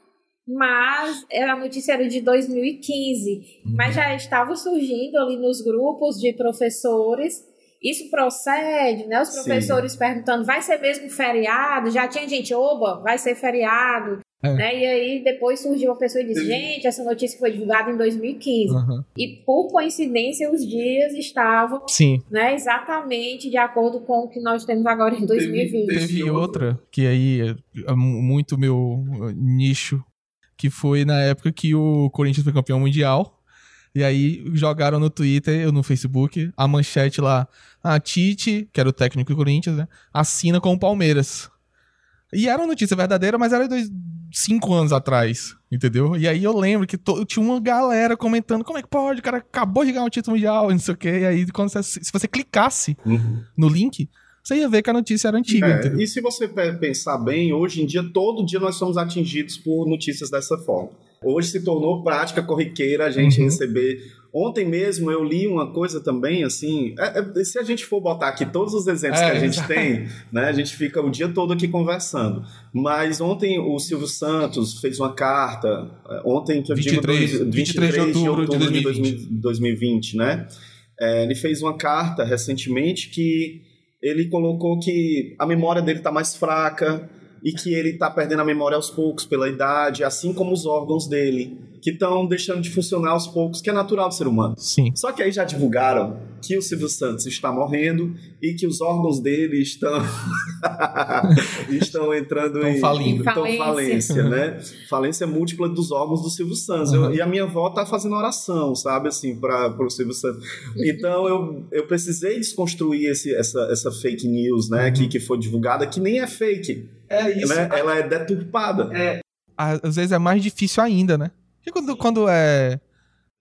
mas a notícia era de 2015. Mas já estava surgindo ali nos grupos de professores. Isso procede, né? Os Sim. professores perguntando, vai ser mesmo feriado? Já tinha gente, oba, vai ser feriado. É. Né? E aí depois surgiu uma pessoa e disse, gente, essa notícia foi divulgada em 2015. Aham. E por coincidência os dias estavam Sim. né, exatamente de acordo com o que nós temos agora em 2020. Teve outra, que aí é é mu- muito meu nicho, que foi na época que o Corinthians foi campeão mundial. E aí jogaram no Twitter ou no Facebook a manchete lá. A Tite, que era o técnico do Corinthians, né? Assina com o Palmeiras. E era uma notícia verdadeira, mas era dois, cinco anos atrás, entendeu? E aí eu lembro que to, tinha uma galera comentando como é que pode, o cara acabou de ganhar um título mundial, não sei o quê. E aí, quando você, se você clicasse Uhum. no link, você ia ver que a notícia era antiga, É, e se você pe- pensar bem, hoje em dia, todo dia nós somos atingidos por notícias dessa forma. Hoje se tornou prática corriqueira a gente Uhum. receber. Ontem mesmo eu li uma coisa também, assim. é- é- se a gente for botar aqui todos os exemplos É, que a gente tem, né, a gente fica o dia todo aqui conversando. Mas ontem o Silvio Santos fez uma carta. é, Ontem, que eu 23, digo, 23 de outubro de 2020, 2020 né? É, ele fez uma carta recentemente que ele colocou que a memória dele está mais fraca e que ele está perdendo a memória aos poucos pela idade, assim como os órgãos dele, que estão deixando de funcionar aos poucos, que é natural do ser humano. Sim. Só que aí já divulgaram que o Silvio Santos está morrendo e que os órgãos dele estão estão entrando em falindo. tão Falência. falência, né? Falência múltipla dos órgãos do Silvio Santos. Eu- Uhum. e a minha avó tá fazendo oração, sabe, assim, para o Silvio Santos. Então eu, eu precisei desconstruir esse, essa, essa fake news, né, que, que foi divulgada, que nem é fake, É né? Ela é deturpada. Às vezes é mais difícil ainda, né? Porque quando, quando é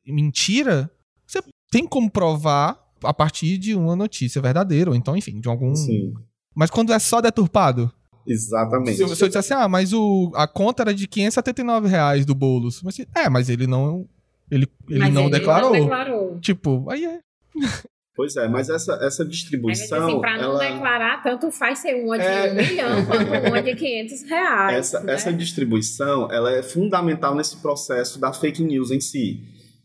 mentira, você tem como provar a partir de uma notícia verdadeira, ou então, enfim, de algum. Sim, Mas quando é só deturpado, exatamente. se, se eu disser assim, ah, mas o, a conta era de 579 reais do Boulos. Mas, é, mas ele não. Ele, ele Mas não declarou. Não declarou. Tipo, aí é. Pois é, mas essa, essa distribuição, assim, pra não ela... declarar, tanto faz ser uma de É. um milhão quanto uma de 500 reais. essa, né? essa distribuição ela é fundamental nesse processo da fake news em si,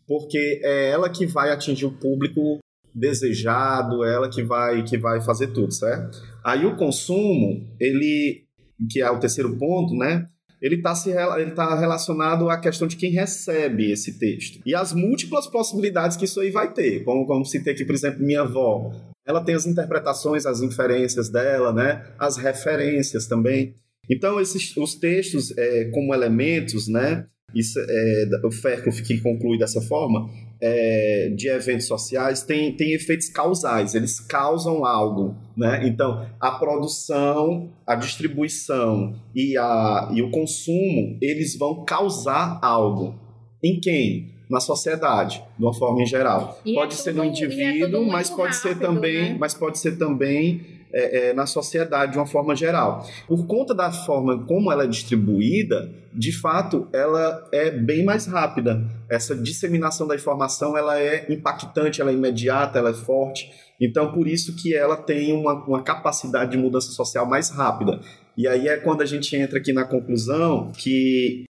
porque é ela que vai atingir o público desejado, é ela que vai que vai fazer tudo, certo? Aí o consumo, ele que é o terceiro ponto, né? Ele está ele tá relacionado à questão de quem recebe esse texto. E as múltiplas possibilidades que isso aí vai ter. Como, como citei aqui, por exemplo, minha avó. Ela tem as interpretações, as inferências dela, né? As referências também. Então, esses, os textos é, como elementos, né? Isso, é, o Fairclough que conclui dessa forma, é, de eventos sociais, tem, tem efeitos causais, eles causam algo, né? Então, a produção, a distribuição e, a, e o consumo, eles vão causar algo. Em quem? Na sociedade, de uma forma em geral. E é pode ser no tudo- é indivíduo, tudo mas pode ser rápido, também, né? mas pode ser também é, é, na sociedade de uma forma geral. Por conta da forma como ela é distribuída, de fato, ela é bem mais rápida. Essa disseminação da informação ela é impactante, ela é imediata, ela é forte. Então, por isso que ela tem uma, uma capacidade de mudança social mais rápida. E aí é quando a gente entra aqui na conclusão que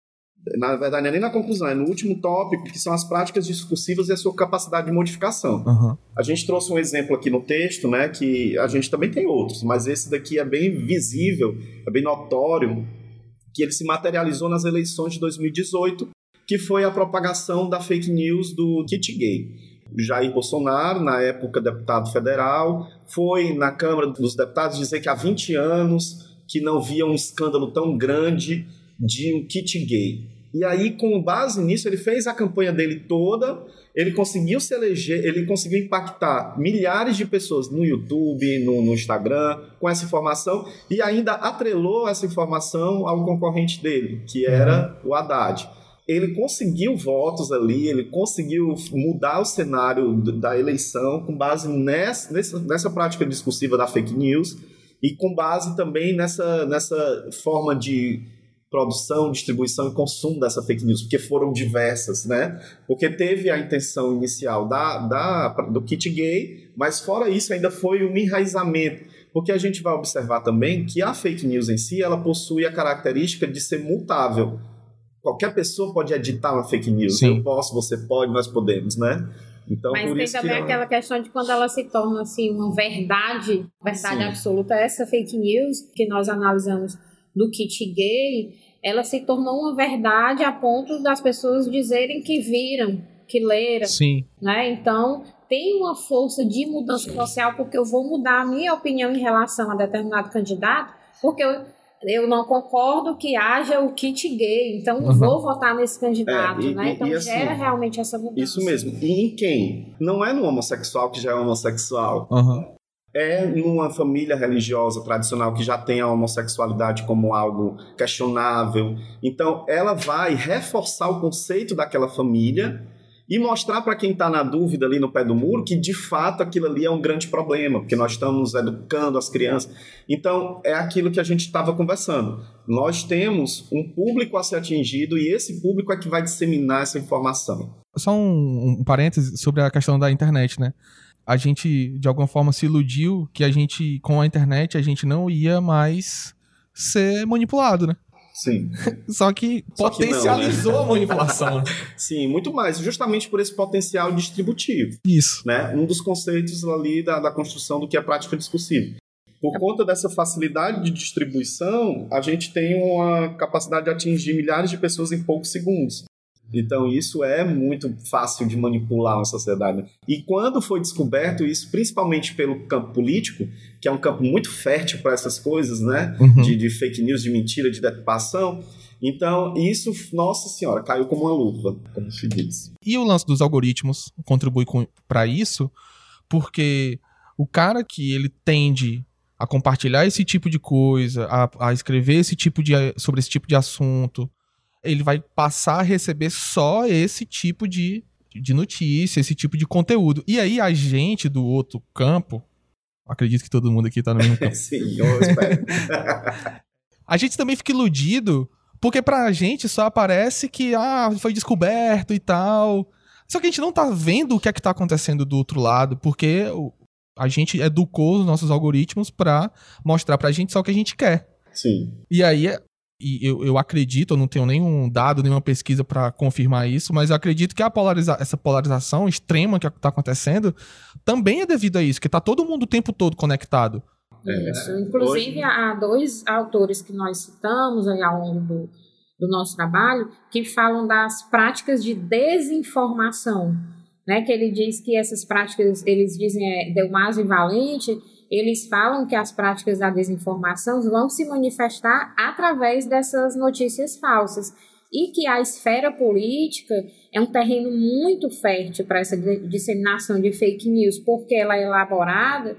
na verdade, não é nem na conclusão, é no último tópico, que são as práticas discursivas e a sua capacidade de modificação. Aham. A gente trouxe um exemplo aqui no texto, né, que a gente também tem outros, mas esse daqui é bem visível, é bem notório, que ele se materializou nas eleições de 2018, que foi a propagação da fake news do kit gay. Jair Bolsonaro, na época deputado federal, foi na Câmara dos Deputados dizer que há 20 anos que não via um escândalo tão grande de um kit gay. E aí, com base nisso, ele fez a campanha dele toda, ele conseguiu se eleger, ele conseguiu impactar milhares de pessoas no YouTube, no, no Instagram, com essa informação, e ainda atrelou essa informação ao concorrente dele, que era o Haddad. Ele conseguiu votos ali, ele conseguiu mudar o cenário da eleição com base nessa, nessa, nessa prática discursiva da fake news e com base também nessa, nessa forma de produção, distribuição e consumo dessa fake news, porque foram diversas, né? Porque teve a intenção inicial da, da, do kit gay, mas fora isso ainda foi um enraizamento, porque a gente vai observar também que a fake news em si, ela possui a característica de ser mutável. Qualquer pessoa pode editar uma fake news. Sim. Eu posso, você pode, nós podemos, né? Então, Mas por tem isso que também ela- aquela questão de quando ela se torna assim uma verdade, verdade Sim. absoluta. Essa fake news que nós analisamos do kit gay, ela se tornou uma verdade a ponto das pessoas dizerem que viram, que leram, Sim. né? Então tem uma força de mudança social porque eu vou mudar a minha opinião em relação a determinado candidato, porque eu eu não concordo que haja o kit gay, então não Uhum. vou votar nesse candidato, É, e- né? e- Então e assim, gera realmente essa mudança. Isso mesmo. E em quem? Não é no homossexual que já é homossexual. Aham. É numa família religiosa tradicional que já tem a homossexualidade como algo questionável. Então, ela vai reforçar o conceito daquela família e mostrar para quem está na dúvida ali no pé do muro que de fato aquilo ali é um grande problema, porque nós estamos educando as crianças. Então, é aquilo que a gente estava conversando. Nós temos um público a ser atingido e esse público é que vai disseminar essa informação. Só um, um parêntese sobre a questão da internet, né? A gente de alguma forma se iludiu que a gente com a internet a gente não ia mais ser manipulado, né? Sim. Só que Só potencializou que não, né? a manipulação. Né? Sim, muito mais, justamente por esse potencial distributivo. Isso. Né? Um dos conceitos ali da, da construção do que é prática discursiva. Por conta dessa facilidade de distribuição, a gente tem uma capacidade de atingir milhares de pessoas em poucos segundos. Então, isso é muito fácil de manipular na sociedade. E quando foi descoberto isso, principalmente pelo campo político, que é um campo muito fértil para essas coisas, né? Uhum. De, de, fake news, de mentira, de deturpação. Então, isso, nossa senhora, caiu como uma luva, como se diz. E o lance dos algoritmos contribui para isso, porque o cara que ele tende a compartilhar esse tipo de coisa, a, a escrever esse tipo de, sobre esse tipo de assunto, ele vai passar a receber só esse tipo de, de notícia, esse tipo de conteúdo. E aí a gente do outro campo, acredito que todo mundo aqui tá no mesmo campo. Sim, eu espero. a gente também fica iludido, porque pra gente só aparece que ah, foi descoberto e tal. Só que a gente não tá vendo o que é que tá acontecendo do outro lado, porque a gente educou os nossos algoritmos pra mostrar pra gente só o que a gente quer. Sim. E aí e eu, eu acredito, eu não tenho nenhum dado, nenhuma pesquisa para confirmar isso, mas eu acredito que a polariza essa polarização extrema que está acontecendo também é devido a isso, que está todo mundo o tempo todo conectado. É. Isso. Inclusive, Hoje... há dois autores que nós citamos aí ao longo do, do nosso trabalho que falam das práticas de desinformação. Né, que ele diz que essas práticas, eles dizem, é Delmaso e Valente, eles falam que as práticas da desinformação vão se manifestar através dessas notícias falsas e que a esfera política é um terreno muito fértil para essa disseminação de fake news, porque ela é elaborada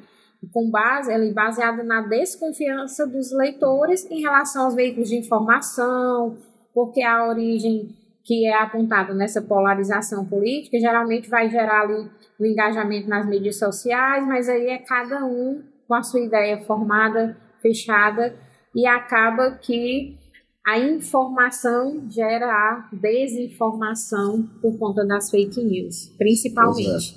com base, ela é baseada na desconfiança dos leitores em relação aos veículos de informação, porque a origem que é apontada nessa polarização política geralmente vai gerar ali o engajamento nas mídias sociais, mas aí é cada um com a sua ideia formada, fechada, e acaba que a informação gera a desinformação por conta das fake news, principalmente.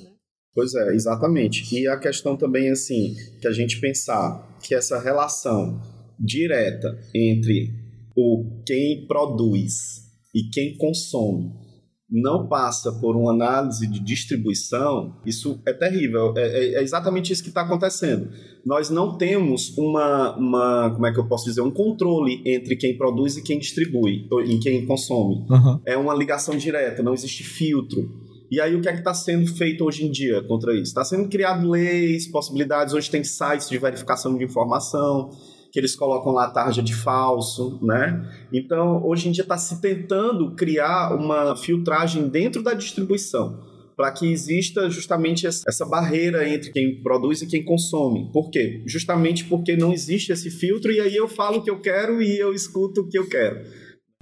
Pois é. pois é, exatamente. E a questão também, assim, que a gente pensar que essa relação direta entre o quem produz e quem consome não passa por uma análise de distribuição, isso é terrível. É, é, é exatamente isso que está acontecendo. Nós não temos uma, uma, como é que eu posso dizer, um controle entre quem produz e quem distribui, e quem consome. Uhum. É uma ligação direta, não existe filtro. E aí o que é que está sendo feito hoje em dia contra isso? Está sendo criado leis, possibilidades, hoje tem sites de verificação de informação, que eles colocam lá tarja de falso, né? Então, hoje em dia está se tentando criar uma filtragem dentro da distribuição para que exista justamente essa barreira entre quem produz e quem consome. Por quê? Justamente porque não existe esse filtro e aí eu falo o que eu quero e eu escuto o que eu quero.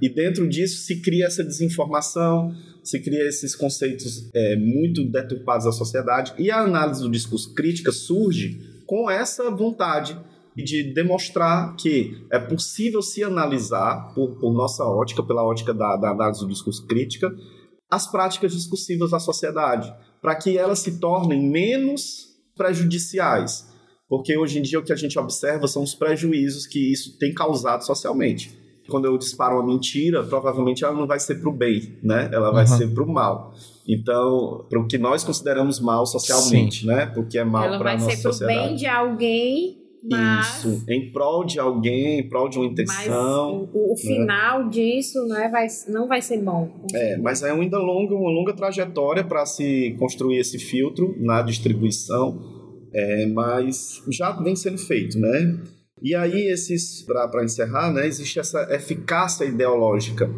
E dentro disso se cria essa desinformação, se cria esses conceitos é, muito deturpados da sociedade e a análise do discurso crítica surge com essa vontade e de demonstrar que é possível se analisar, por, por nossa ótica, pela ótica da, da análise do discurso crítica, as práticas discursivas da sociedade, para que elas se tornem menos prejudiciais. Porque hoje em dia o que a gente observa são os prejuízos que isso tem causado socialmente. Quando eu disparo uma mentira, provavelmente ela não vai ser para o bem, né? Ela vai uhum. ser para o mal. Então, para o que nós consideramos mal socialmente, Sim. né? Porque é mal para a nossa sociedade. Ela vai ser para o bem de alguém mas, Isso, em prol de alguém, em prol de uma intenção. Mas o, o né? final disso não, é, vai, não vai ser bom. É, mas é ainda longa, uma longa trajetória para se construir esse filtro na distribuição, é, mas já vem sendo feito, né? E aí, esses, para encerrar, né, existe essa eficácia ideológica.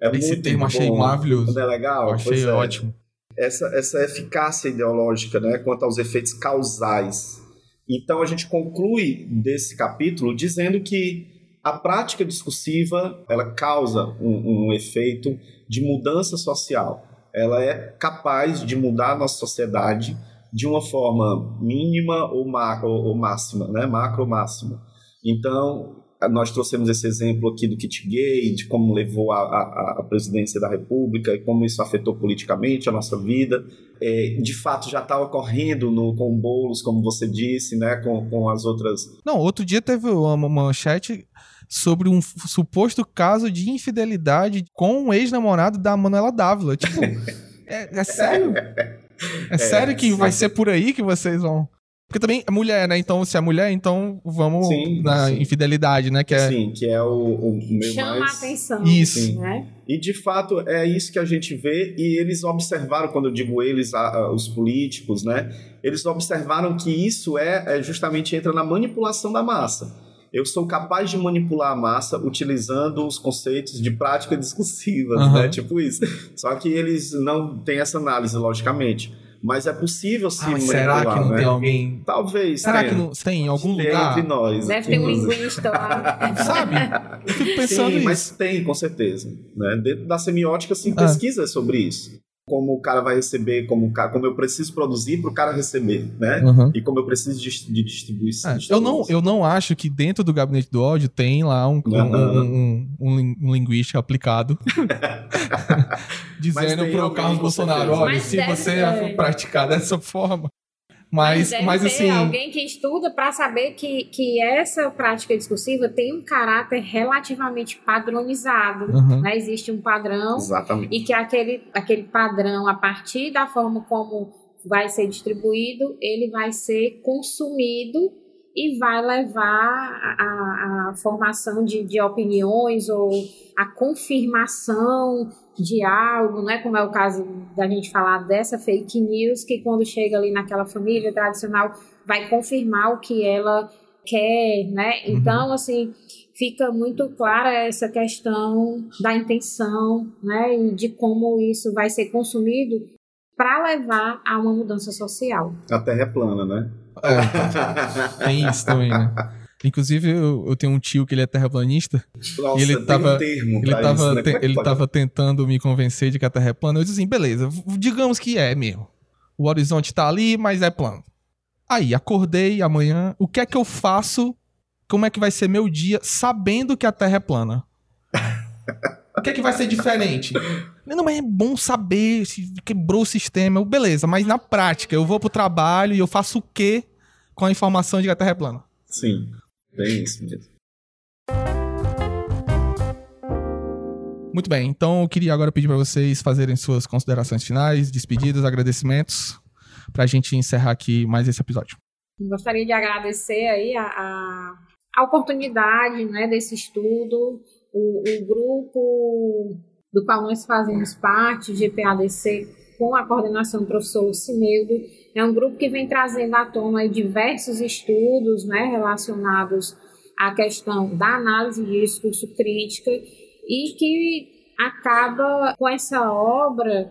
É Esse termo bom, achei maravilhoso. Não é legal? achei é. ótimo. Essa, essa eficácia ideológica, né, quanto aos efeitos causais Então a gente conclui desse capítulo dizendo que a prática discursiva ela causa um, um efeito de mudança social. Ela é capaz de mudar a nossa sociedade de uma forma mínima ou, macro, ou máxima, né? macro ou máxima. Então, nós trouxemos esse exemplo aqui do kit gay, de como levou a, a, a presidência da República e como isso afetou politicamente a nossa vida. É, de fato, já está ocorrendo no, com bolos, como você disse, né, com, com as outras. Não, outro dia teve uma manchete sobre um suposto caso de infidelidade com um ex-namorado da Manuela Dávila. Tipo, é, é sério? É sério que sim. vai ser por aí que vocês vão. Porque também é mulher, né? Então, se é mulher, então vamos sim, na sim. infidelidade, né? Que é... Sim, que é o, o meio Chama mais... a atenção. Isso. Né? E, de fato, é isso que a gente vê. E eles observaram, quando eu digo eles, a, a, os políticos, né? Eles observaram que isso é, é justamente entra na manipulação da massa eu sou capaz de manipular a massa utilizando os conceitos de prática discursiva, uhum. né? Tipo isso. Só que eles não têm essa análise, logicamente. Mas é possível sim ah, Será que não né? tem alguém? Talvez. Será tenha. que não tem em algum tem lugar? entre nós. Deve ter um linguista lá. Sabe? Eu fico pensando sim, isso. mas tem, com certeza. Né? Dentro da semiótica, sim, ah. pesquisa sobre isso como o cara vai receber, como, como eu preciso produzir para o cara receber, né? Uhum. E como eu preciso de, de distribuição. É, eu, não, eu não acho que dentro do gabinete do ódio tem lá um, um, um, um, um linguista aplicado dizendo para o Carlos Bolsonaro, olha, se você praticar dessa forma, mas, mas, mas assim. alguém que estuda para saber que, que essa prática discursiva tem um caráter relativamente padronizado. Uhum. Né? Existe um padrão. Exatamente. E que aquele, aquele padrão, a partir da forma como vai ser distribuído, ele vai ser consumido e vai levar a, a formação de, de opiniões ou a confirmação de algo, né? Como é o caso da gente falar dessa fake news, que quando chega ali naquela família tradicional vai confirmar o que ela quer, né? Uhum. Então, assim, fica muito clara essa questão da intenção, né? E de como isso vai ser consumido para levar a uma mudança social. A Terra é plana, né? É, tem isso também, né? Inclusive, eu, eu, tenho um tio que ele é terraplanista. Nossa, e ele tava, um ele tava, isso, né? te, ele tava tentando me convencer de que a Terra é plana. Eu disse assim, beleza, digamos que é mesmo. O horizonte tá ali, mas é plano. Aí, acordei amanhã. O que é que eu faço? Como é que vai ser meu dia sabendo que a Terra é plana? o que é que vai ser diferente? Não, mas é bom saber se quebrou o sistema. Beleza, mas na prática, eu vou pro trabalho e eu faço o quê com a informação de que a Terra é plana? Sim, bem isso mesmo. Muito bem, então eu queria agora pedir para vocês fazerem suas considerações finais, despedidas, agradecimentos, para a gente encerrar aqui mais esse episódio. Gostaria de agradecer aí a, a, a oportunidade né, desse estudo, o, o grupo do qual nós fazemos parte, GPADC, com a coordenação do professor Lucineudo. É um grupo que vem trazendo à tona diversos estudos né, relacionados à questão da análise de discurso crítica e que acaba com essa obra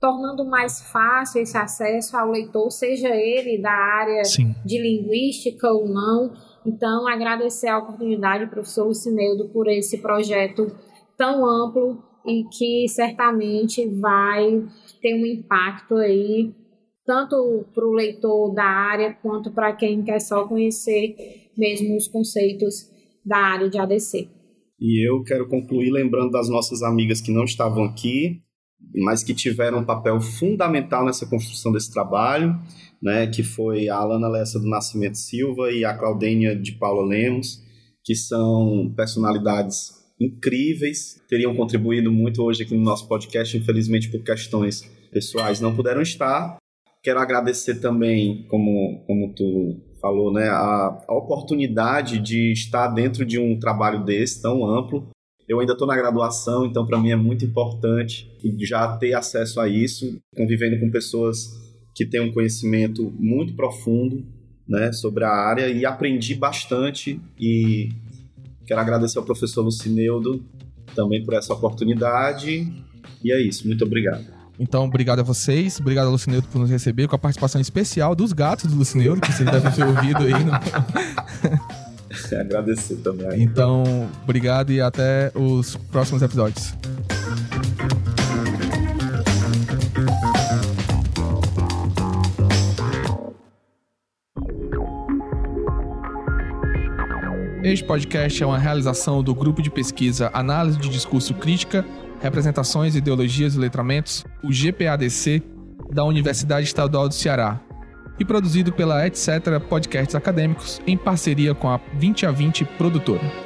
tornando mais fácil esse acesso ao leitor, seja ele da área Sim. de linguística ou não. Então, agradecer a oportunidade, professor Lucineudo, por esse projeto tão amplo e que certamente vai ter um impacto aí, tanto para o leitor da área quanto para quem quer só conhecer mesmo os conceitos da área de ADC. E eu quero concluir lembrando das nossas amigas que não estavam aqui, mas que tiveram um papel fundamental nessa construção desse trabalho, né, que foi a Alana Lessa do Nascimento Silva e a Claudênia de Paula Lemos, que são personalidades incríveis, teriam contribuído muito hoje aqui no nosso podcast, infelizmente por questões pessoais não puderam estar. Quero agradecer também, como, como tu falou, né, a, a oportunidade de estar dentro de um trabalho desse tão amplo. Eu ainda estou na graduação, então para mim é muito importante já ter acesso a isso, convivendo com pessoas que têm um conhecimento muito profundo né, sobre a área e aprendi bastante e Quero agradecer ao professor Lucineudo também por essa oportunidade. E é isso, muito obrigado. Então, obrigado a vocês, obrigado a Lucineiro por nos receber, com a participação especial dos gatos do Lucineiro, que vocês devem ter ouvido aí. No... Agradecer também. Então, obrigado e até os próximos episódios. Este podcast é uma realização do grupo de pesquisa Análise de Discurso Crítica, Representações, Ideologias e Letramentos, o GPADC, da Universidade Estadual do Ceará, e produzido pela Etc. Podcasts Acadêmicos em parceria com a 20 a 20 produtora.